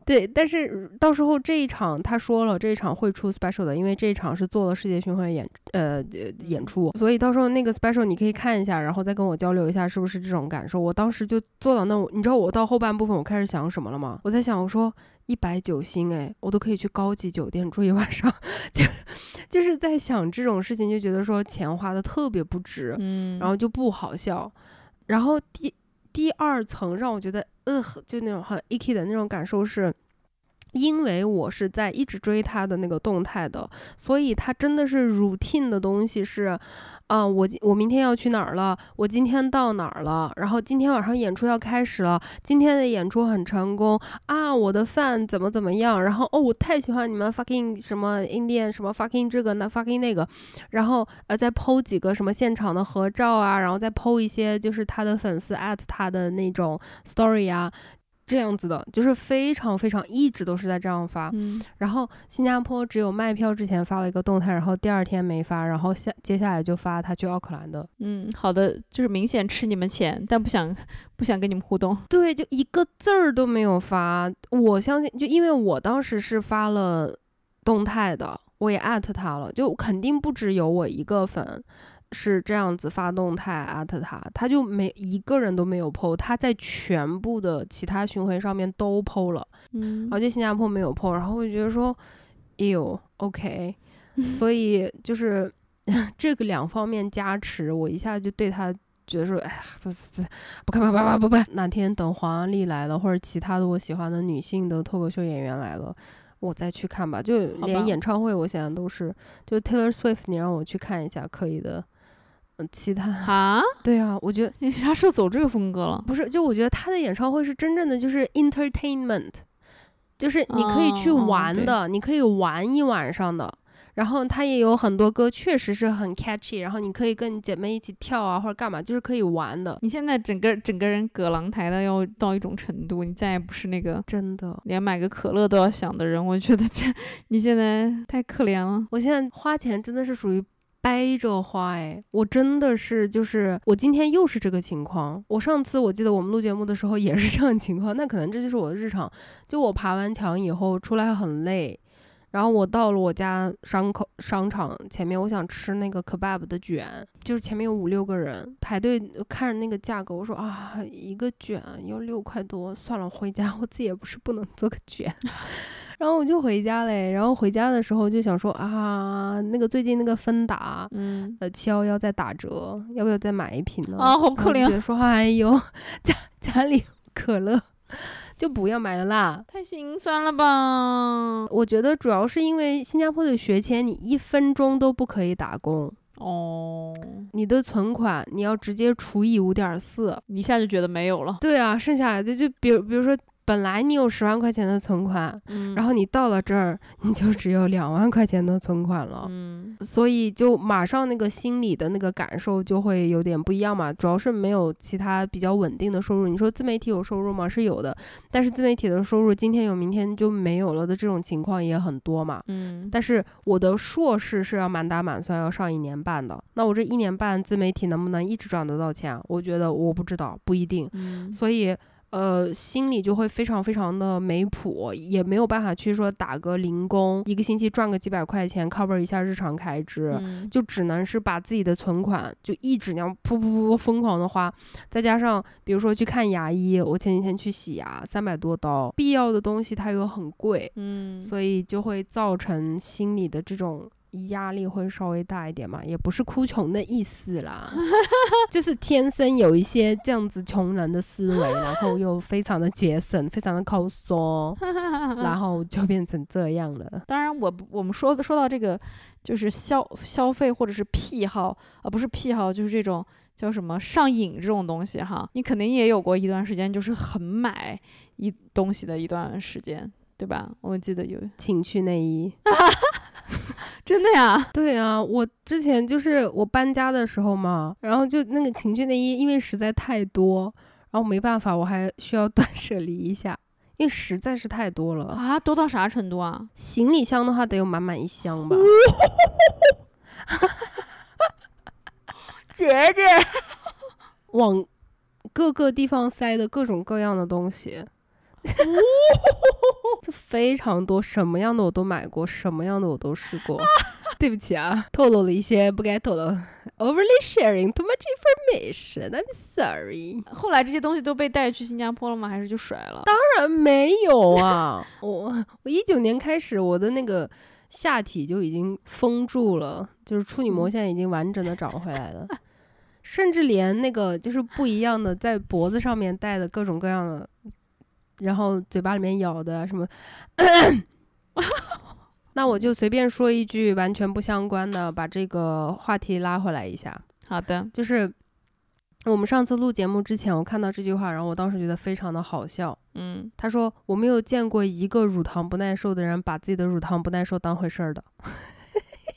对，但是到时候这。这一场他说了，这一场会出 special 的，因为这一场是做了世界巡回演呃演出，所以到时候那个 special 你可以看一下，然后再跟我交流一下是不是这种感受。我当时就坐到那，你知道我到后半部分我开始想什么了吗？我在想，我说一百九星哎，我都可以去高级酒店住一晚上，就就是在想这种事情，就觉得说钱花的特别不值，嗯，然后就不好笑。然后第第二层让我觉得呃，就那种很 icky 的那种感受是。因为我是在一直追他的那个动态的，所以他真的是 routine 的东西是，啊，我我明天要去哪儿了？我今天到哪儿了？然后今天晚上演出要开始了，今天的演出很成功啊！我的饭怎么怎么样？然后哦，我太喜欢你们 fucking 什么 Indian 什么 fucking 这个那 fucking 那个，然后呃再 PO 几个什么现场的合照啊，然后再 PO 一些就是他的粉丝 at 他的那种 story 啊。这样子的，就是非常非常一直都是在这样发，嗯，然后新加坡只有卖票之前发了一个动态，然后第二天没发，然后下接下来就发他去奥克兰的，嗯，好的，就是明显吃你们钱，但不想不想跟你们互动，对，就一个字儿都没有发，我相信，就因为我当时是发了动态的，我也艾特他了，就肯定不只有我一个粉。是这样子发动态艾特他，他就没一个人都没有 PO，他在全部的其他巡回上面都 PO 了，嗯，而且新加坡没有 PO，然后我觉得说，哎呦，OK，所以就是 这个两方面加持，我一下就对他觉得说，哎呀，不不不不不不，哪天等黄安丽来了，或者其他的我喜欢的女性的脱口秀演员来了。我再去看吧。就连演唱会，我现在都是，就 Taylor Swift，你让我去看一下，可以的。嗯，其他哈，对啊，我觉得你啥时候走这个风格了？不是，就我觉得他的演唱会是真正的就是 entertainment，就是你可以去玩的，你可以玩一晚上的。然后他也有很多歌确实是很 catchy，然后你可以跟你姐妹一起跳啊或者干嘛，就是可以玩的，你现在整个整个人葛朗台的要到一种程度，你再也不是那个真的。连买个可乐都要想的人。我觉得这 你现在太可怜了。我现在花钱真的是属于挨着花哎，我真的是就是我今天又是这个情况。我上次我记得我们录节目的时候也是这样情况，那可能这就是我的日常。就我爬完墙以后出来很累，然后我到了我家商口商场前面，我想吃那个 kebab 的卷，就是前面有五六个人排队看着那个价格，我说啊一个卷要六块多，算了，回家我自己也不是不能做个卷。然后我就回家嘞，然后回家的时候就想说啊，那个最近那个芬达，嗯，呃，七幺幺在打折，要不要再买一瓶呢？啊好可怜说，哎呦，家家里可乐，就不要买了啦。太心酸了吧？我觉得主要是因为新加坡的学签，你一分钟都不可以打工，哦，你的存款你要直接除以五点四。你一下就觉得没有了。对啊，剩下来的就比如比如说，本来你有十万块钱的存款，嗯，然后你到了这儿，你就只有两万块钱的存款了。嗯，所以就马上那个心理的那个感受就会有点不一样嘛，主要是没有其他比较稳定的收入。你说自媒体有收入吗？是有的，但是自媒体的收入今天有明天就没有了的这种情况也很多嘛。嗯，但是我的硕士是要满打满算要上一年半的，那我这一年半自媒体能不能一直赚得到钱啊？我觉得我不知道，不一定。嗯，所以呃，心里就会非常非常的没谱，也没有办法去说打个零工，一个星期赚个几百块钱 cover 一下日常开支。嗯就只能是把自己的存款就一直那样噗噗噗噗疯狂的花，再加上比如说去看牙医，我前几天去洗牙，三百多刀，必要的东西它又很贵，嗯，所以就会造成心理的这种压力会稍微大一点嘛，也不是哭穷的意思啦，就是天生有一些这样子穷人的思维，然后又非常的节省，非常的抠缩，然后就变成这样了。当然我不，我们说的说到这个，就是消消费或者是癖好，呃，不是癖好，就是这种叫什么上瘾这种东西哈。你肯定也有过一段时间，就是很买一东西的一段时间，对吧？我记得有，情趣内衣，真的呀，对啊，我之前就是我搬家的时候嘛，然后就那个情趣内衣，因为实在太多，然后没办法，我还需要 断舍离一下，因为实在是太多了。啊，多到啥程度啊？行李箱的话，得有满满一箱吧。姐姐，往各个地方塞的各种各样的东西，就非常多，什么样的我都买过，什么样的我都试过。对不起啊，透露了一些不该透露，overly sharing too much information. I'm sorry. 后来这些东西都被带去新加坡了吗？还是就甩了？当然没有啊，我我一九年开始，我的那个下体就已经封住了，就是处女膜嗯现在已经完整的长回来了，甚至连那个就是不一样的，在脖子上面戴的各种各样的，然后嘴巴里面咬的啊什么。那我就随便说一句完全不相关的，把这个话题拉回来一下。好的，就是我们上次录节目之前，我看到这句话，然后我当时觉得非常的好笑。嗯，他说：“我没有见过一个乳糖不耐受的人把自己的乳糖不耐受当回事儿的。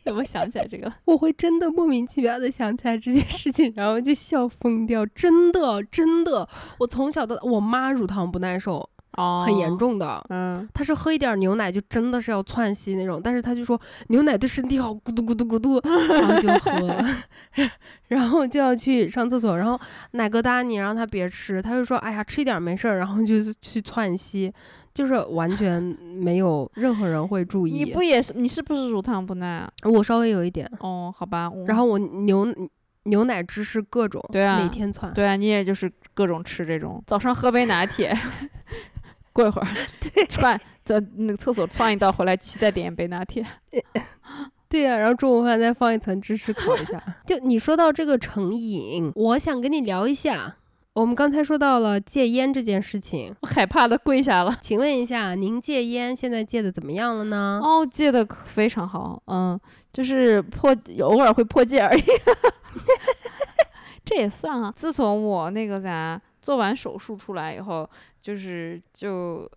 怎么想起来这个。我会真的莫名其妙的想起来这件事情，然后就笑疯掉。真的，真的，我从小到我妈乳糖不耐受，哦，很严。重的。嗯，他是喝一点牛奶就真的是要窜稀那种，但是他就说牛奶对身体好，咕嘟咕嘟咕嘟，然后就喝，然后就要去上厕所，然后奶疙瘩你让他别吃，他就说哎呀吃一点没事儿，然后就是去窜稀，就是完全没有任何人会注你意。不也是？你是不是乳糖不耐啊？我稍微有一点，哦，好吧。我然后我牛牛奶芝士各种，对啊每天窜。对啊，你也就是各种吃这种，早上喝杯拿铁，过一会儿 窜在那个厕所窜一道回来，骑再点一杯拿铁。对呀、然后中午饭再放一层芝士烤一下。就你说到这个成瘾，我想跟你聊一下我们刚才说到了戒烟这件事情，我害怕的跪下了。请问一下，您戒烟现在戒的怎么样了呢？哦，戒的非常好，嗯，就是破偶尔会破戒而已，这也算啊。自从我那个啥做完手术出来以后，就是就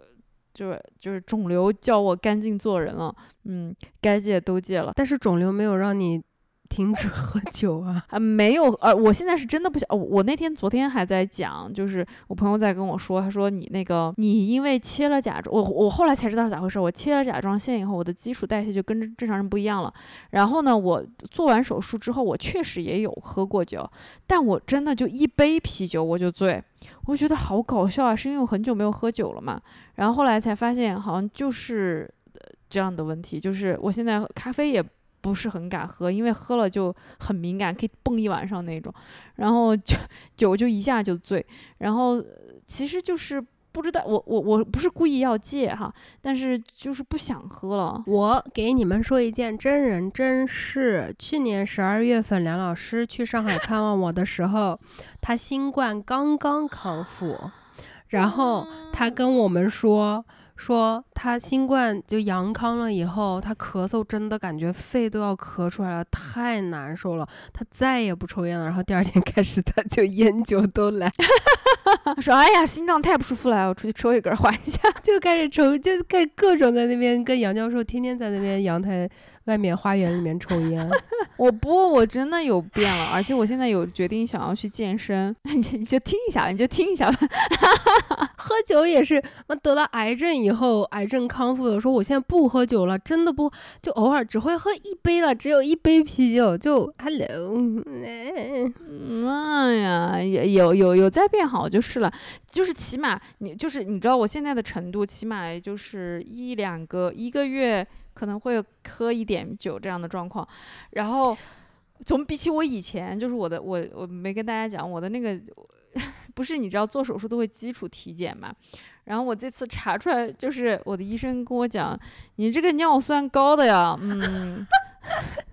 就就是肿瘤叫我干净做人了，嗯，该戒都戒了，但是肿瘤没有让你。停止 喝酒啊？啊，没有，呃，我现在是真的不想。我那天昨天还在讲，就是我朋友在跟我说，他说你那个你因为切了甲状，我我后来才知道是咋回事。我切了甲状腺以后，我的基础代谢就跟正常人不一样了。然后呢，我做完手术之后，我确实也有喝过酒，但我真的就一杯啤酒我就醉，我觉得好搞笑啊，是因为我很久没有喝酒了嘛。然后后来才发现，好像就是这样的问题，就是我现在咖啡也。不是很敢喝，因为喝了就很敏感，可以蹦一晚上那种。然后酒 酒就一下就醉。然后其实就是不知道，我我我不是故意要戒哈，但是就是不想喝了。我给你们说一件真人真事：去年十二月份，梁老师去上海看望我的时候，他新冠刚刚康复，然后他跟我们说。说他新冠就阳康了以后，他咳嗽真的感觉肺都要咳出来了，太难受了。他再也不抽烟了，然后第二天开始他就烟酒都来。他说：“哎呀，心脏太不舒服了，我出去抽一根缓一下。”就开始抽，就开始各种在那边跟杨教授天天在那边阳台。外面花园里面抽烟，我不，我真的有变了，而且我现在有决定想要去健身，你你就听一下，你就听一下吧。喝酒也是，我得了癌症以后，癌症康复了，说我现在不喝酒了，真的不，就偶尔只会喝一杯了，只有一杯啤酒，就 hello，妈呀，也有有有在变好就是了，就是起码你就是你知道我现在的程度，起码就是一两个一个月。可能会喝一点酒这样的状况，然后从比起我以前，就是我的我我没跟大家讲我的那个，不是你知道做手术都会基础体检嘛，然后我这次查出来就是我的医生跟我讲，你这个尿酸高的呀，嗯。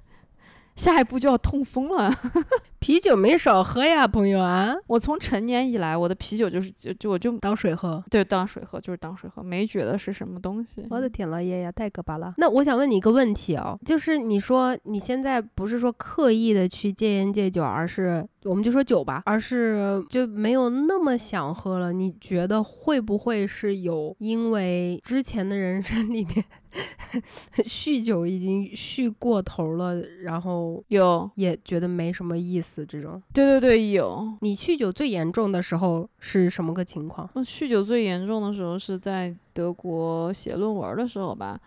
下一步就要痛风了，啤酒没少喝呀，朋友啊！我从成年以来，我的啤酒就是就就我就当水喝，对，当水喝就是当水喝，没觉得是什么东西。我的天老爷呀，太可怕了！那我想问你一个问题哦，就是你说你现在不是说刻意的去戒烟戒酒，而是我们就说酒吧，而是就没有那么想喝了。你觉得会不会是有因为之前的人生里面？酗酒已经酗过头了，然后有也觉得没什么意思。这种，对对对，有。你酗酒最严重的时候是什么个情况？我酗酒最严重的时候是在德国写论文的时候吧，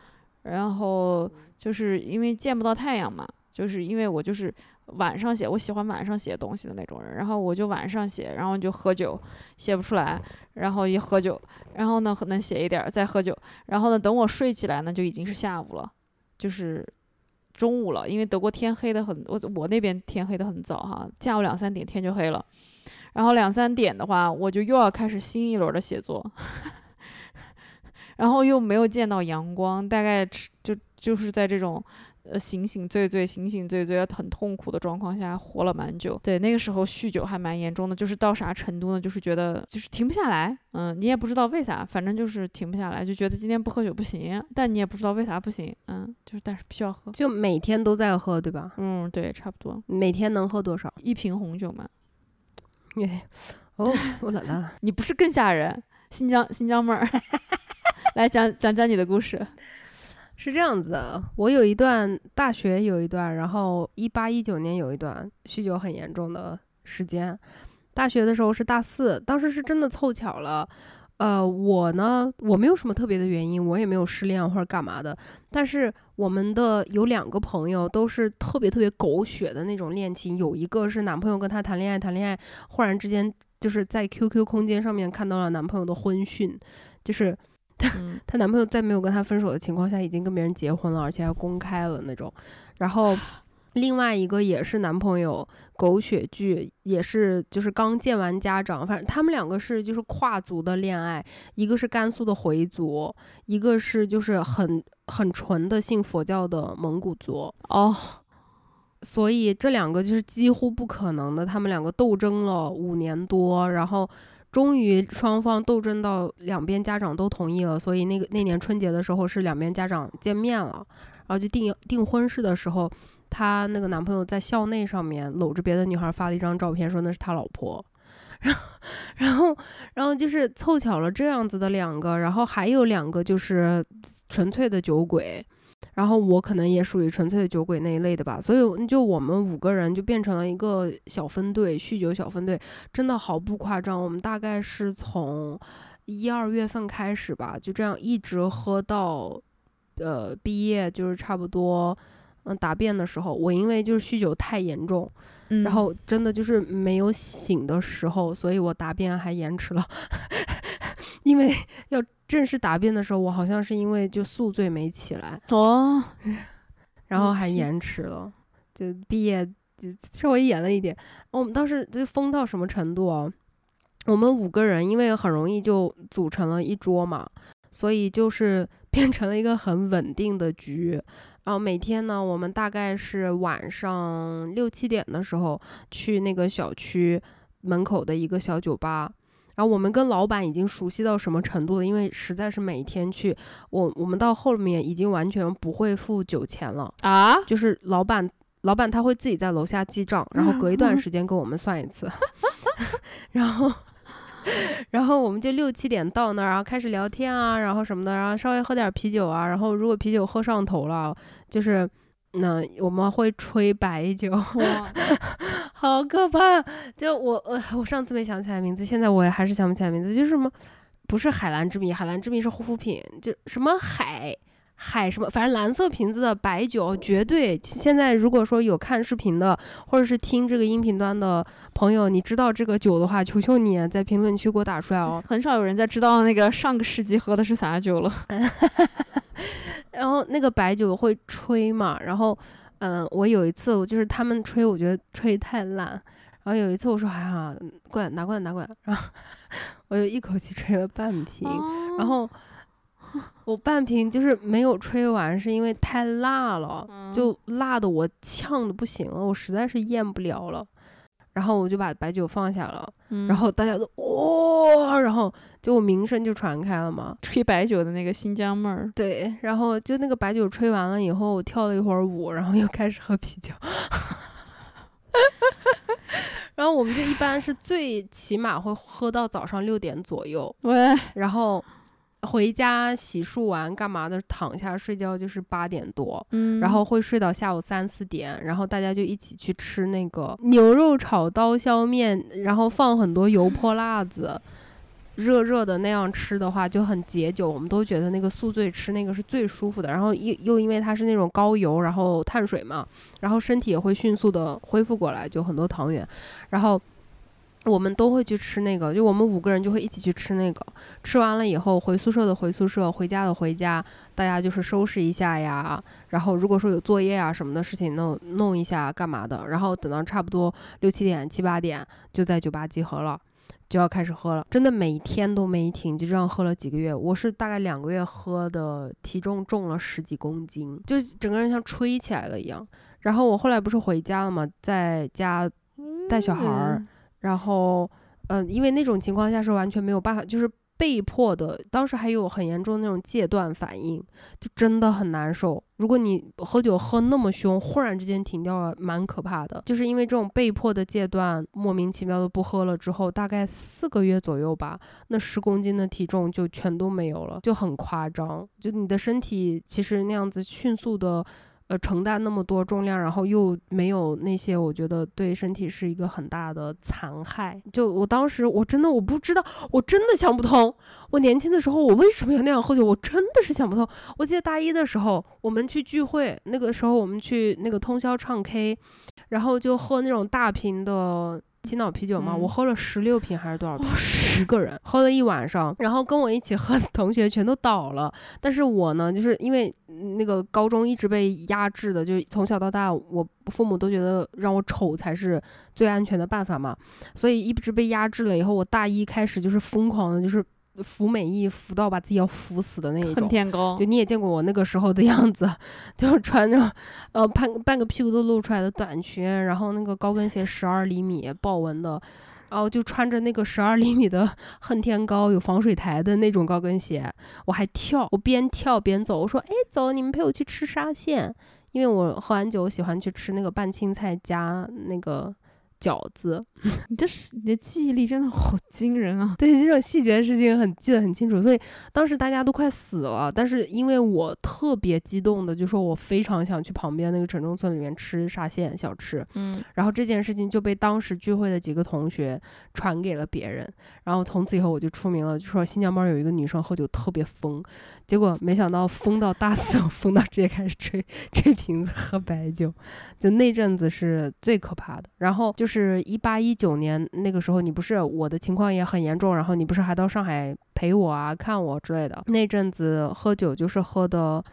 然后就是因为见不到太阳嘛，就是因为我就是。晚上写，我喜欢晚上写东西的那种人，然后我就晚上写，然后就喝酒，写不出来，然后一喝酒，然后呢能写一点，再喝酒，然后呢等我睡起来呢就已经是下午了，就是中午了，因为德国天黑的很，我我那边天黑的很早哈，下午两三点天就黑了，然后两三点的话我就又要开始新一轮的写作，然后又没有见到阳光，大概就就是在这种。呃，醒醒醉醉，醒醒醉醉，很痛苦的状况下活了蛮久。对，那个时候酗酒还蛮严重的，就是到啥程度呢？就是觉得就是停不下来，嗯，你也不知道为啥，反正就是停不下来，就觉得今天不喝酒不行，但你也不知道为啥不行，嗯，就是但是必须要喝，就每天都在喝，对吧？嗯，对，差不多。每天能喝多少？一瓶红酒嘛。耶，哦，我姥姥，你不是更吓人？新疆新疆妹儿，来讲讲讲你的故事。是这样子的，我有一段大学有一段，然后一八一九年有一段酗酒很严重的时间。大学的时候是大四，当时是真的凑巧了。呃，我呢，我没有什么特别的原因，我也没有失恋或者干嘛的。但是我们的有两个朋友都是特别特别狗血的那种恋情，有一个是男朋友跟她谈恋爱，谈恋爱忽然之间就是在 QQ 空间上面看到了男朋友的婚讯，就是。她她男朋友在没有跟她分手的情况下，已经跟别人结婚了，而且还公开了那种。然后 另外一个也是男朋友，狗血剧，也是就是刚见完家长，反正他们两个是就是跨族的恋爱，一个是甘肃的回族，一个是就是很很纯的信佛教的蒙古族。哦，所以这两个就是几乎不可能的，他们两个斗争了五年多，然后终于双方斗争到两边家长都同意了，所以那个那年春节的时候是两边家长见面了，然后就订订婚事的时候，她那个男朋友在校内上面搂着别的女孩发了一张照片，说那是他老婆。然后，然后，然后就是凑巧了这样子的两个，然后还有两个就是纯粹的酒鬼，然后我可能也属于纯粹的酒鬼那一类的吧，所以就我们五个人就变成了一个小分队，酗酒小分队，真的毫不夸张，我们大概是从一二月份开始吧，就这样一直喝到呃毕业，就是差不多嗯答辩的时候，我因为就是酗酒太严重。然后真的就是没有醒的时候，所以我答辩还延迟了，因为要正式答辩的时候，我好像是因为就宿醉没起来 哦，然后还延迟了，就毕业就稍微延了一点。我们当时就疯到什么程度啊？我们五个人因为很容易就组成了一桌嘛，所以就是 变成了一个很稳定的局。然后每天呢，我们大概是晚上六七点的时候去那个小区门口的一个小酒吧。然后我们跟老板已经熟悉到什么程度了？因为实在是每天去，我我们到后面已经完全不会付酒钱了啊！就是老板老板他会自己在楼下记账，然后隔一段时间跟我们算一次，然后。然后我们就六七点到那儿，然后开始聊天啊，然后什么的，然后稍微喝点啤酒啊，然后如果啤酒喝上头了，就是那我们会吹白酒，哇，好可怕！就我我我上次没想起来名字，现在我也还是想不起来名字，就是什么，不是海蓝之谜，海蓝之谜是护肤品，就什么海。海什么，反正蓝色瓶子的白酒绝对。现在如果说有看视频的，或者是听这个音频端的朋友，你知道这个酒的话，求求你在评论区给我打出来哦。很少有人在知道那个上个世纪喝的是啥酒了。然后那个白酒会吹嘛，然后嗯，我有一次我就是他们吹，我觉得吹太烂。然后有一次我说哎呀，过来拿过来拿过来，然后我就一口气吹了半瓶，然后。我半瓶就是没有吹完，是因为太辣了，就辣的我呛的不行了，我实在是咽不了了。然后我就把白酒放下了，然后大家都哇，然后就我名声就传开了嘛，吹白酒的那个新疆妹儿。对，然后就那个白酒吹完了以后，我跳了一会儿舞，然后又开始喝啤酒。然后我们就一般是最起码会喝到早上六点左右，喂，然后。回家洗漱完干嘛的？躺下睡觉就是八点多，嗯，然后会睡到下午三四点，然后大家就一起去吃那个牛肉炒刀削面，然后放很多油泼辣子，热热的那样吃的话就很解酒。我们都觉得那个宿醉吃那个是最舒服的，然后又又因为它是那种高油，然后碳水嘛，然后身体也会迅速的恢复过来，就很多糖原，然后。我们都会去吃那个，就我们五个人就会一起去吃那个。吃完了以后，回宿舍的回宿舍，回家的回家，大家就是收拾一下呀。然后如果说有作业啊什么的事情，弄弄一下干嘛的。然后等到差不多六七点、七八点，就在酒吧集合了，就要开始喝了。真的每天都没停，就这样喝了几个月。我是大概两个月喝的，体重重了十几公斤，就是整个人像吹起来了一样。然后我后来不是回家了嘛，在家带小孩儿。然后，嗯，因为那种情况下是完全没有办法，就是被迫的。当时还有很严重那种戒断反应，就真的很难受。如果你喝酒喝那么凶，忽然之间停掉了，蛮可怕的。就是因为这种被迫的戒断，莫名其妙的不喝了之后，大概四个月左右吧，那十公斤的体重就全都没有了，就很夸张。就你的身体其实那样子迅速的。呃，承担那么多重量，然后又没有那些，我觉得对身体是一个很大的残害。就我当时，我真的我不知道，我真的想不通。我年轻的时候，我为什么要那样喝酒？我真的是想不通。我记得大一的时候，我们去聚会，那个时候我们去那个通宵唱 K，然后就喝那种大瓶的。青岛啤酒嘛，我喝了十六瓶还是多少瓶？十个人喝了一晚上，然后跟我一起喝的同学全都倒了。但是我呢，就是因为那个高中一直被压制的，就从小到大，我父母都觉得让我丑才是最安全的办法嘛，所以一直被压制了。以后我大一开始就是疯狂的，就是服美役服到把自己要服死的那一恨种。天高就，你也见过我那个时候的样子，就是穿那种呃半半个屁股都露出来的短裙，然后那个高跟鞋十二厘米豹纹的，然后就穿着那个十二厘米的恨天高有防水台的那种高跟鞋，我还跳，我边跳边走，我说哎走，你们陪我去吃沙县，因为我喝完酒喜欢去吃那个拌青菜加那个饺子，你这是你的记忆力真的好惊人啊！对这种细节的事情很记得很清楚，所以当时大家都快死了，但是因为我特别激动的就说我非常想去旁边那个城中村里面吃沙县小吃，嗯，然后这件事情就被当时聚会的几个同学传给了别人，然后从此以后我就出名了，就说新疆班有一个女生喝酒特别疯，结果没想到疯到大四，疯到直接开始吹吹瓶子喝白酒，就那阵子是最可怕的。然后就是是一八一九年那个时候，你不是我的情况也很严重，然后你不是还到上海陪我啊、看我之类的，那阵子喝酒就是喝的，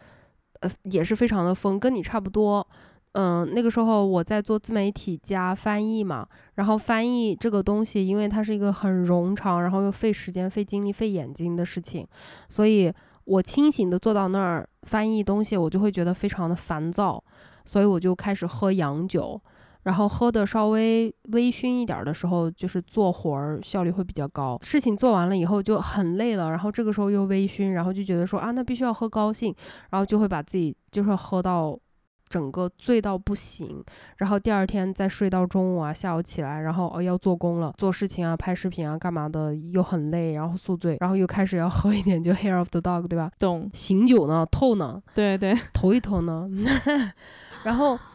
呃，也是非常的疯，跟你差不多。嗯，那个时候我在做自媒体加翻译嘛，然后翻译这个东西，因为它是一个很冗长，然后又费时间、费精力、费眼睛的事情，所以我清醒的坐到那儿翻译东西，我就会觉得非常的烦躁，所以我就开始喝洋酒，然后喝的稍微微醺一点儿的时候，就是做活儿效率会比较高。事情做完了以后就很累了，然后这个时候又微醺，然后就觉得说啊，那必须要喝高兴，然后就会把自己就是喝到。整个醉到不行，然后第二天再睡到中午啊，下午起来，然后哦要做工了，做事情啊，拍视频啊，干嘛的又很累，然后宿醉，然后又开始要喝一点，就 hair of the dog，对吧？懂，醒酒呢，透呢，对对，头一头呢，然后啊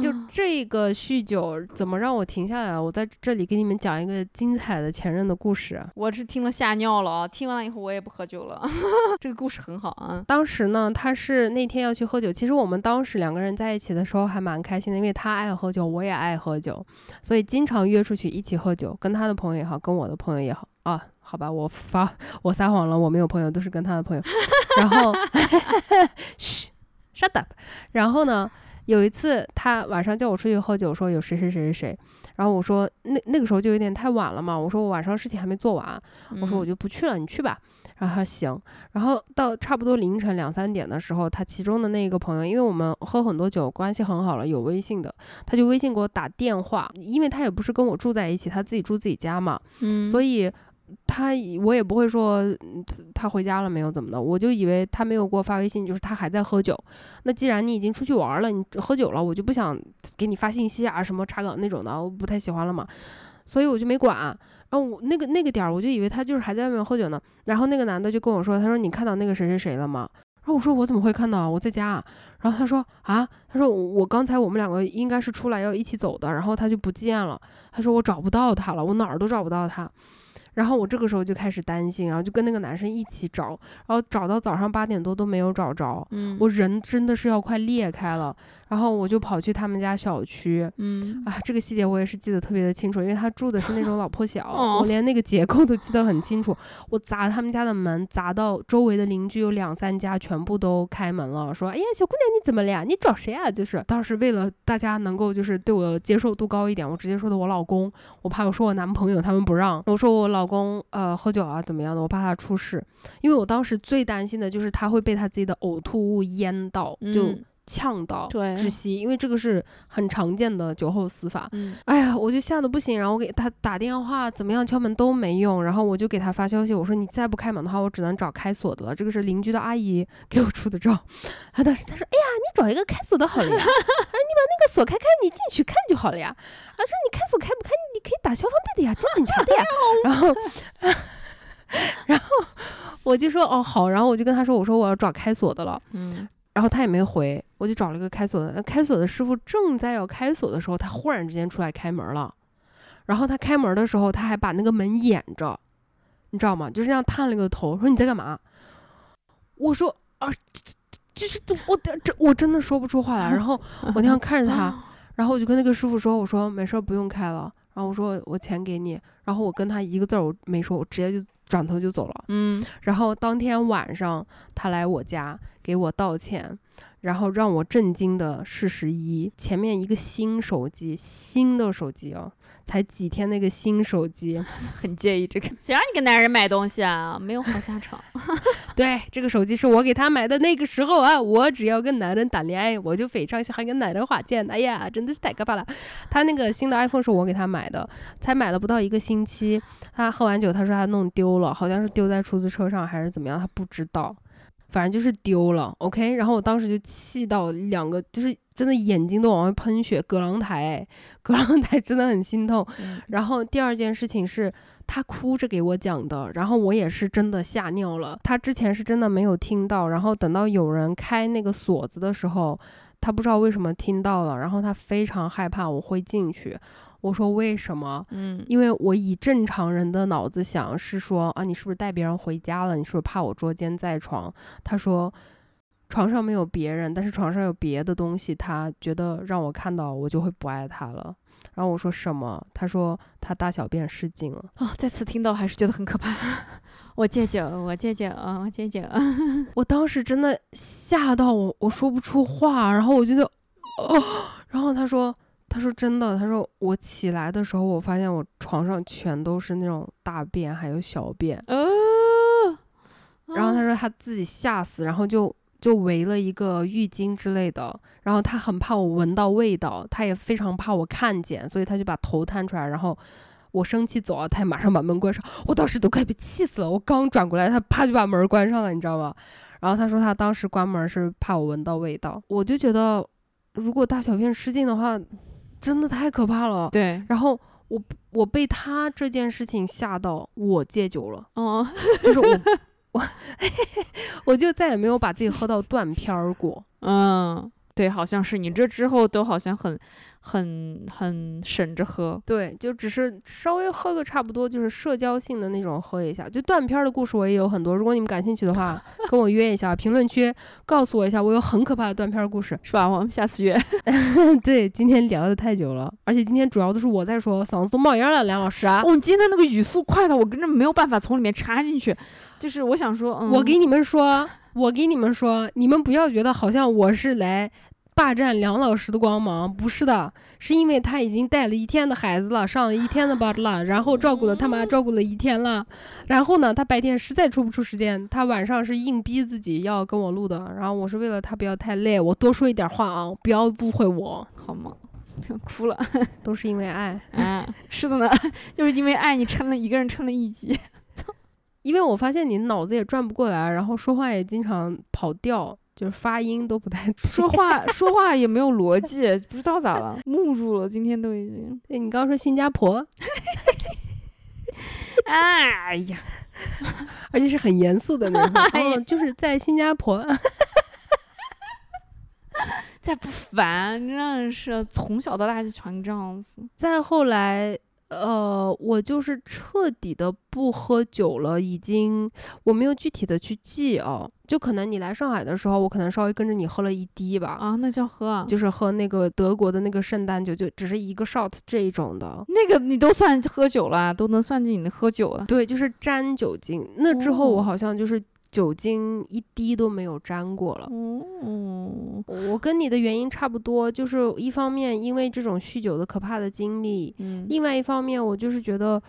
就这个酗酒怎么让我停下来了？我在这里给你们讲一个精彩的前任的故事。我是听了吓尿了啊！听完了以后我也不喝酒了。这个故事很好啊。当时呢，他是那天要去喝酒。其实我们当时两个人在一起的时候还蛮开心的，因为他爱喝酒，我也爱喝酒，所以经常约出去一起喝酒。跟他的朋友也好，跟我的朋友也好啊，好吧，我发我撒谎了，我没有朋友，都是跟他的朋友。然后，嘘，shut up。然后呢，有一次他晚上叫我出去喝酒，说有谁谁谁谁谁。然后我说那那个时候就有点太晚了嘛，我说我晚上事情还没做完，我说我就就不去了，你去吧。然后他行，然后到差不多凌晨两三点的时候，他其中的那个朋友，因为我们喝很多酒，关系很好了，有微信的，他就微信给我打电话，因为他也不是跟我住在一起，他自己住自己家嘛，嗯，所以以他我也不会说他回家了没有怎么的，我就以为他没有给我发微信，就是他还在喝酒。那既然你已经出去玩了，你喝酒了，我就不想给你发信息啊，什么查岗那种的，我不太喜欢了嘛，所以我就没管。然后我那个那个点儿，我就以为他就是还在外面喝酒呢。然后那个男的就跟我说，他说你看到那个谁谁谁了吗？然后我说我怎么会看到啊？我在家。然后他说啊，他说我刚才我们两个应该是出来要一起走的，然后他就不见了。他说我找不到他了，我哪儿都找不到他。然后我这个时候就开始担心，然后就跟那个男生一起找，然后找到早上八点多都没有找着，嗯，我人真的是要快裂开了。然后我就跑去他们家小区，嗯啊，这个细节我也是记得特别的清楚，因为他住的是那种老破小，哦我连那个结构都记得很清楚。我砸他们家的门，砸到周围的邻居有两三家全部都开门了，说：“哎呀，小姑娘你怎么了呀？你找谁啊？”就是当时为了大家能够就是对我接受度高一点，我直接说的我老公，我怕我说我男朋友他们不让，我说我老公呃喝酒啊怎么样的，我怕他出事，因为我当时最担心的就是他会被他自己的呕吐物淹到，就嗯呛到对窒息，因为这个是很常见的酒后死法。嗯哎呀，我就吓得不行，然后我给他打电话，怎么样敲门都没用，然后我就给他发消息，我说你再不开门的话，我只能找开锁的了。这个是邻居的阿姨 给我出的招。他当时他说，哎呀，你找一个开锁的好了呀，他说你把那个锁开开，你进去看就好了呀。他说你开锁开不开，你可以打消防队的呀，叫警察的呀。然后，然后我就说哦好，然后我就跟他说，我说我要找开锁的了。嗯然后他也没回，我就找了一个开锁的。开锁的师傅正在要开锁的时候，他忽然之间出来开门了。然后他开门的时候，他还把那个门掩着，你知道吗？就是这样探了个头，说你在干嘛？我说啊，就是我这我真的说不出话来。然后我那样看着他，然后我就跟那个师傅说，我说没事儿，不用开了。然后我说我钱给你。然后我跟他一个字儿我没说，我直接就转头就走了。嗯然后当天晚上他来我家给我道歉，然后让我震惊的事实一，前面一个新手机，新的手机哦，才几天那个新手机，很介意这个。谁让你给男人买东西啊？没有好下场。对，这个手机是我给他买的。那个时候啊，我只要跟男人谈恋爱，我就非常喜欢跟男人花钱。哎呀，真的是太可怕了。他那个新的 iPhone 是我给他买的，才买了不到一个星期，他喝完酒，他说他弄丢了，好像是丢在出租车上还是怎么样，他不知道。反正就是丢了，OK，然后我当时就气到两个，就是真的眼睛都往外喷血，葛朗台，葛朗台真的很心痛。然后第二件事情是他哭着给我讲的，然后我也是真的吓尿了。他之前是真的没有听到，然后等到有人开那个锁子的时候，他不知道为什么听到了，然后他非常害怕我会进去。我说为什么？嗯，因为我以正常人的脑子想是说啊，你是不是带别人回家了？你是不是怕我捉奸在床？他说床上没有别人，但是床上有别的东西，他觉得让我看到我就会不爱他了。然后我说什么？他说他大小便失禁了。哦，再次听到还是觉得很可怕。我戒酒，我戒酒，我戒酒。我当时真的吓到我，我说不出话。然后我觉得哦，然后他说。他说真的，他说我起来的时候，我发现我床上全都是那种大便还有小便，呃，然后他说他自己吓死，然后就就围了一个浴巾之类的，然后他很怕我闻到味道，他也非常怕我看见，所以他就把头探出来，然后我生气走了，他也马上把门关上，我当时都快被气死了，我刚转过来，他啪就把门关上了，你知道吗？然后他说他当时关门是怕我闻到味道，我就觉得如果大小便失禁的话。真的太可怕了，对。然后我我被他这件事情吓到，我戒酒了，哦，就是我我 我就再也没有把自己喝到断片儿过，嗯。对，好像是你这之后都好像很、很、很省着喝。对，就只是稍微喝个差不多，就是社交性的那种喝一下。就断片的故事我也有很多，如果你们感兴趣的话，跟我约一下，评论区告诉我一下，我有很可怕的断片故事，是吧？我们下次约。对，今天聊的太久了，而且今天主要都是我在说，嗓子都冒烟了，梁老师啊。我今天那个语速快的，我根本没有办法从里面插进去。就是我想说，我给你们说。我给你们说，你们不要觉得好像我是来霸占梁老师的光芒，不是的，是因为他已经带了一天的孩子了，上了一天的班了，然后照顾了他妈，照顾了一天了，然后呢，他白天实在抽不出时间，他晚上是硬逼自己要跟我录的，然后我是为了他不要太累，我多说一点话啊，不要误会我，好吗？要 哭了，都是因为爱，啊，是的呢，就是因为爱你撑了一个人撑了一集。因为我发现你脑子也转不过来，然后说话也经常跑调，就是发音都不太。说话说话也没有逻辑，不知道咋了，木住了。今天都已经。哎，你刚刚说新加坡？哎呀，而且是很严肃的那种。哦，就是在新加坡。再不烦，真的是从小到大就全这样子。再后来。呃，我就是彻底的不喝酒了，已经我没有具体的去记哦，就可能你来上海的时候，我可能稍微跟着你喝了一滴吧。啊，那叫喝啊，就是喝那个德国的那个圣诞酒，就只是一个 shot 这一种的。那个你都算喝酒了，都能算进你的喝酒了。对，就是沾酒精。那之后我好像就是。酒精一滴都没有沾过了。嗯，我跟你的原因差不多，就是一方面因为这种酗酒的可怕的经历，嗯，另外一方面我就是觉得，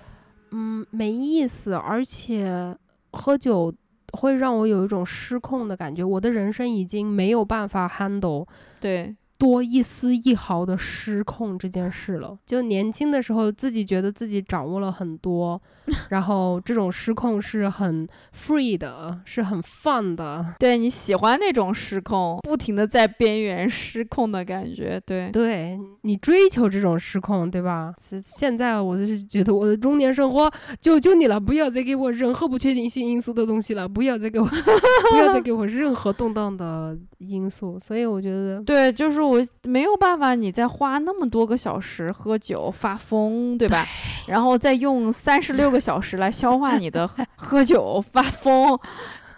嗯，没意思，而且喝酒会让我有一种失控的感觉，我的人生已经没有办法 handle。对。多一丝一毫的失控这件事了。就年轻的时候，自己觉得自己掌握了很多，然后这种失控是很 free 的，是很 fun 的。对你喜欢那种失控，不停的在边缘失控的感觉。对，对你追求这种失控，对吧？现在我就是觉得我的中年生活，求求你了，不要再给我任何不确定性因素的东西了，不要再给我，不要再给我任何动荡的因素。所以我觉得，对，就是。我没有办法，你再花那么多个小时喝酒发疯，对吧？然后再用三十六个小时来消化你的喝 酒发疯、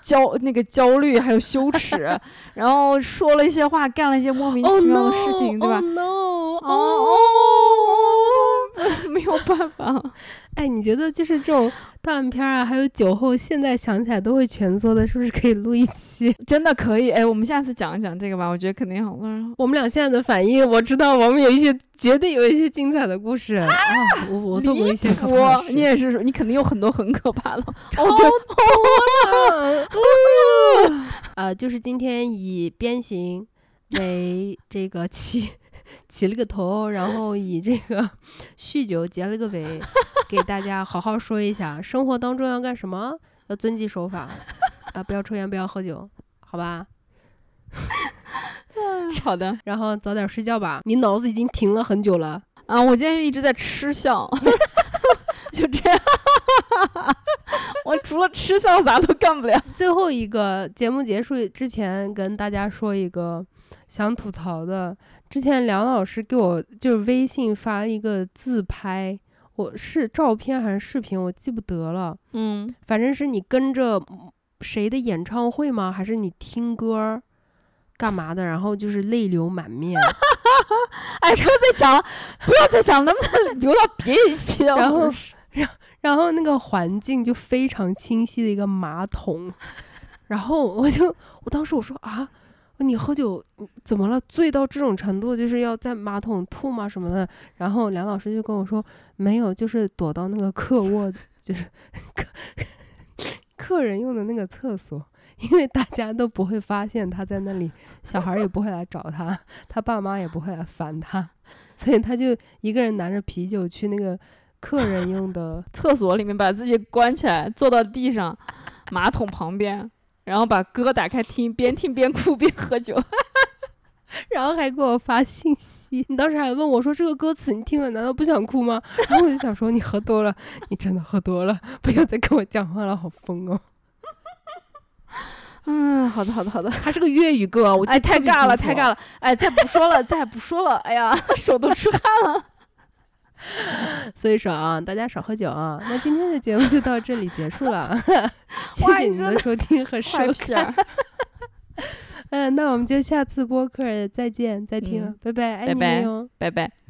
焦那个焦虑还有羞耻，然后说了一些话，干了一些莫名其妙的事情，对吧？No，哦，没有办法。哎，你觉得就是这种 断片啊，还有酒后，现在想起来都会蜷缩的，是不是可以录一期？真的可以，哎，我们下次讲一讲这个吧，我觉得肯定好多人。我们俩现在的反应，我知道我们有一些绝对有一些精彩的故事啊！我我做过一些可怕的事，你也是，你肯定有很多很可怕的，超多了。呃，就是今天以鞭刑为这个起。起了个头，然后以这个酗酒结了个尾，给大家好好说一下，生活当中要干什么？要遵纪守法啊！不要抽烟，不要喝酒，好吧？好的。然后早点睡觉吧，你脑子已经停了很久了啊！我今天一直在吃笑，就这样。我除了吃笑啥都干不了。最后一个节目结束之前，跟大家说一个想吐槽的。之前梁老师给我就是微信发了一个自拍，我是照片还是视频，我记不得了。嗯，反正是你跟着谁的演唱会吗？还是你听歌干嘛的？然后就是泪流满面。哎，不要再讲了，不要再讲，能不能留到别一期？然后，然 然后那个环境就非常清晰的一个马桶，然后我就我当时我说啊。你喝酒怎么了？醉到这种程度，就是要在马桶吐吗什么的？然后梁老师就跟我说，没有，就是躲到那个客卧，就是 客客人用的那个厕所，因为大家都不会发现他在那里，小孩也不会来找他，他爸妈也不会来烦他，所以他就一个人拿着啤酒去那个客人用的厕所里面，把自己关起来，坐到地上，马桶旁边。然后把歌打开听，边听边哭边喝酒，然后还给我发信息。你当时还问我说：“这个歌词你听了难道不想哭吗？”然后我就想说：“你喝多了，你真的喝多了，不要再跟我讲话了，好疯哦。”嗯，好的，好的，好的。还是个粤语歌，我哎，太尬了，太尬了。哎，再不说了，再不说了。哎呀，手都出汗了。所以说啊，大家少喝酒啊。那今天的节目就到这里结束了，谢谢你的收听和收看。嗯，那我们就下次播客再见再听了，拜拜，爱你们哟，拜拜。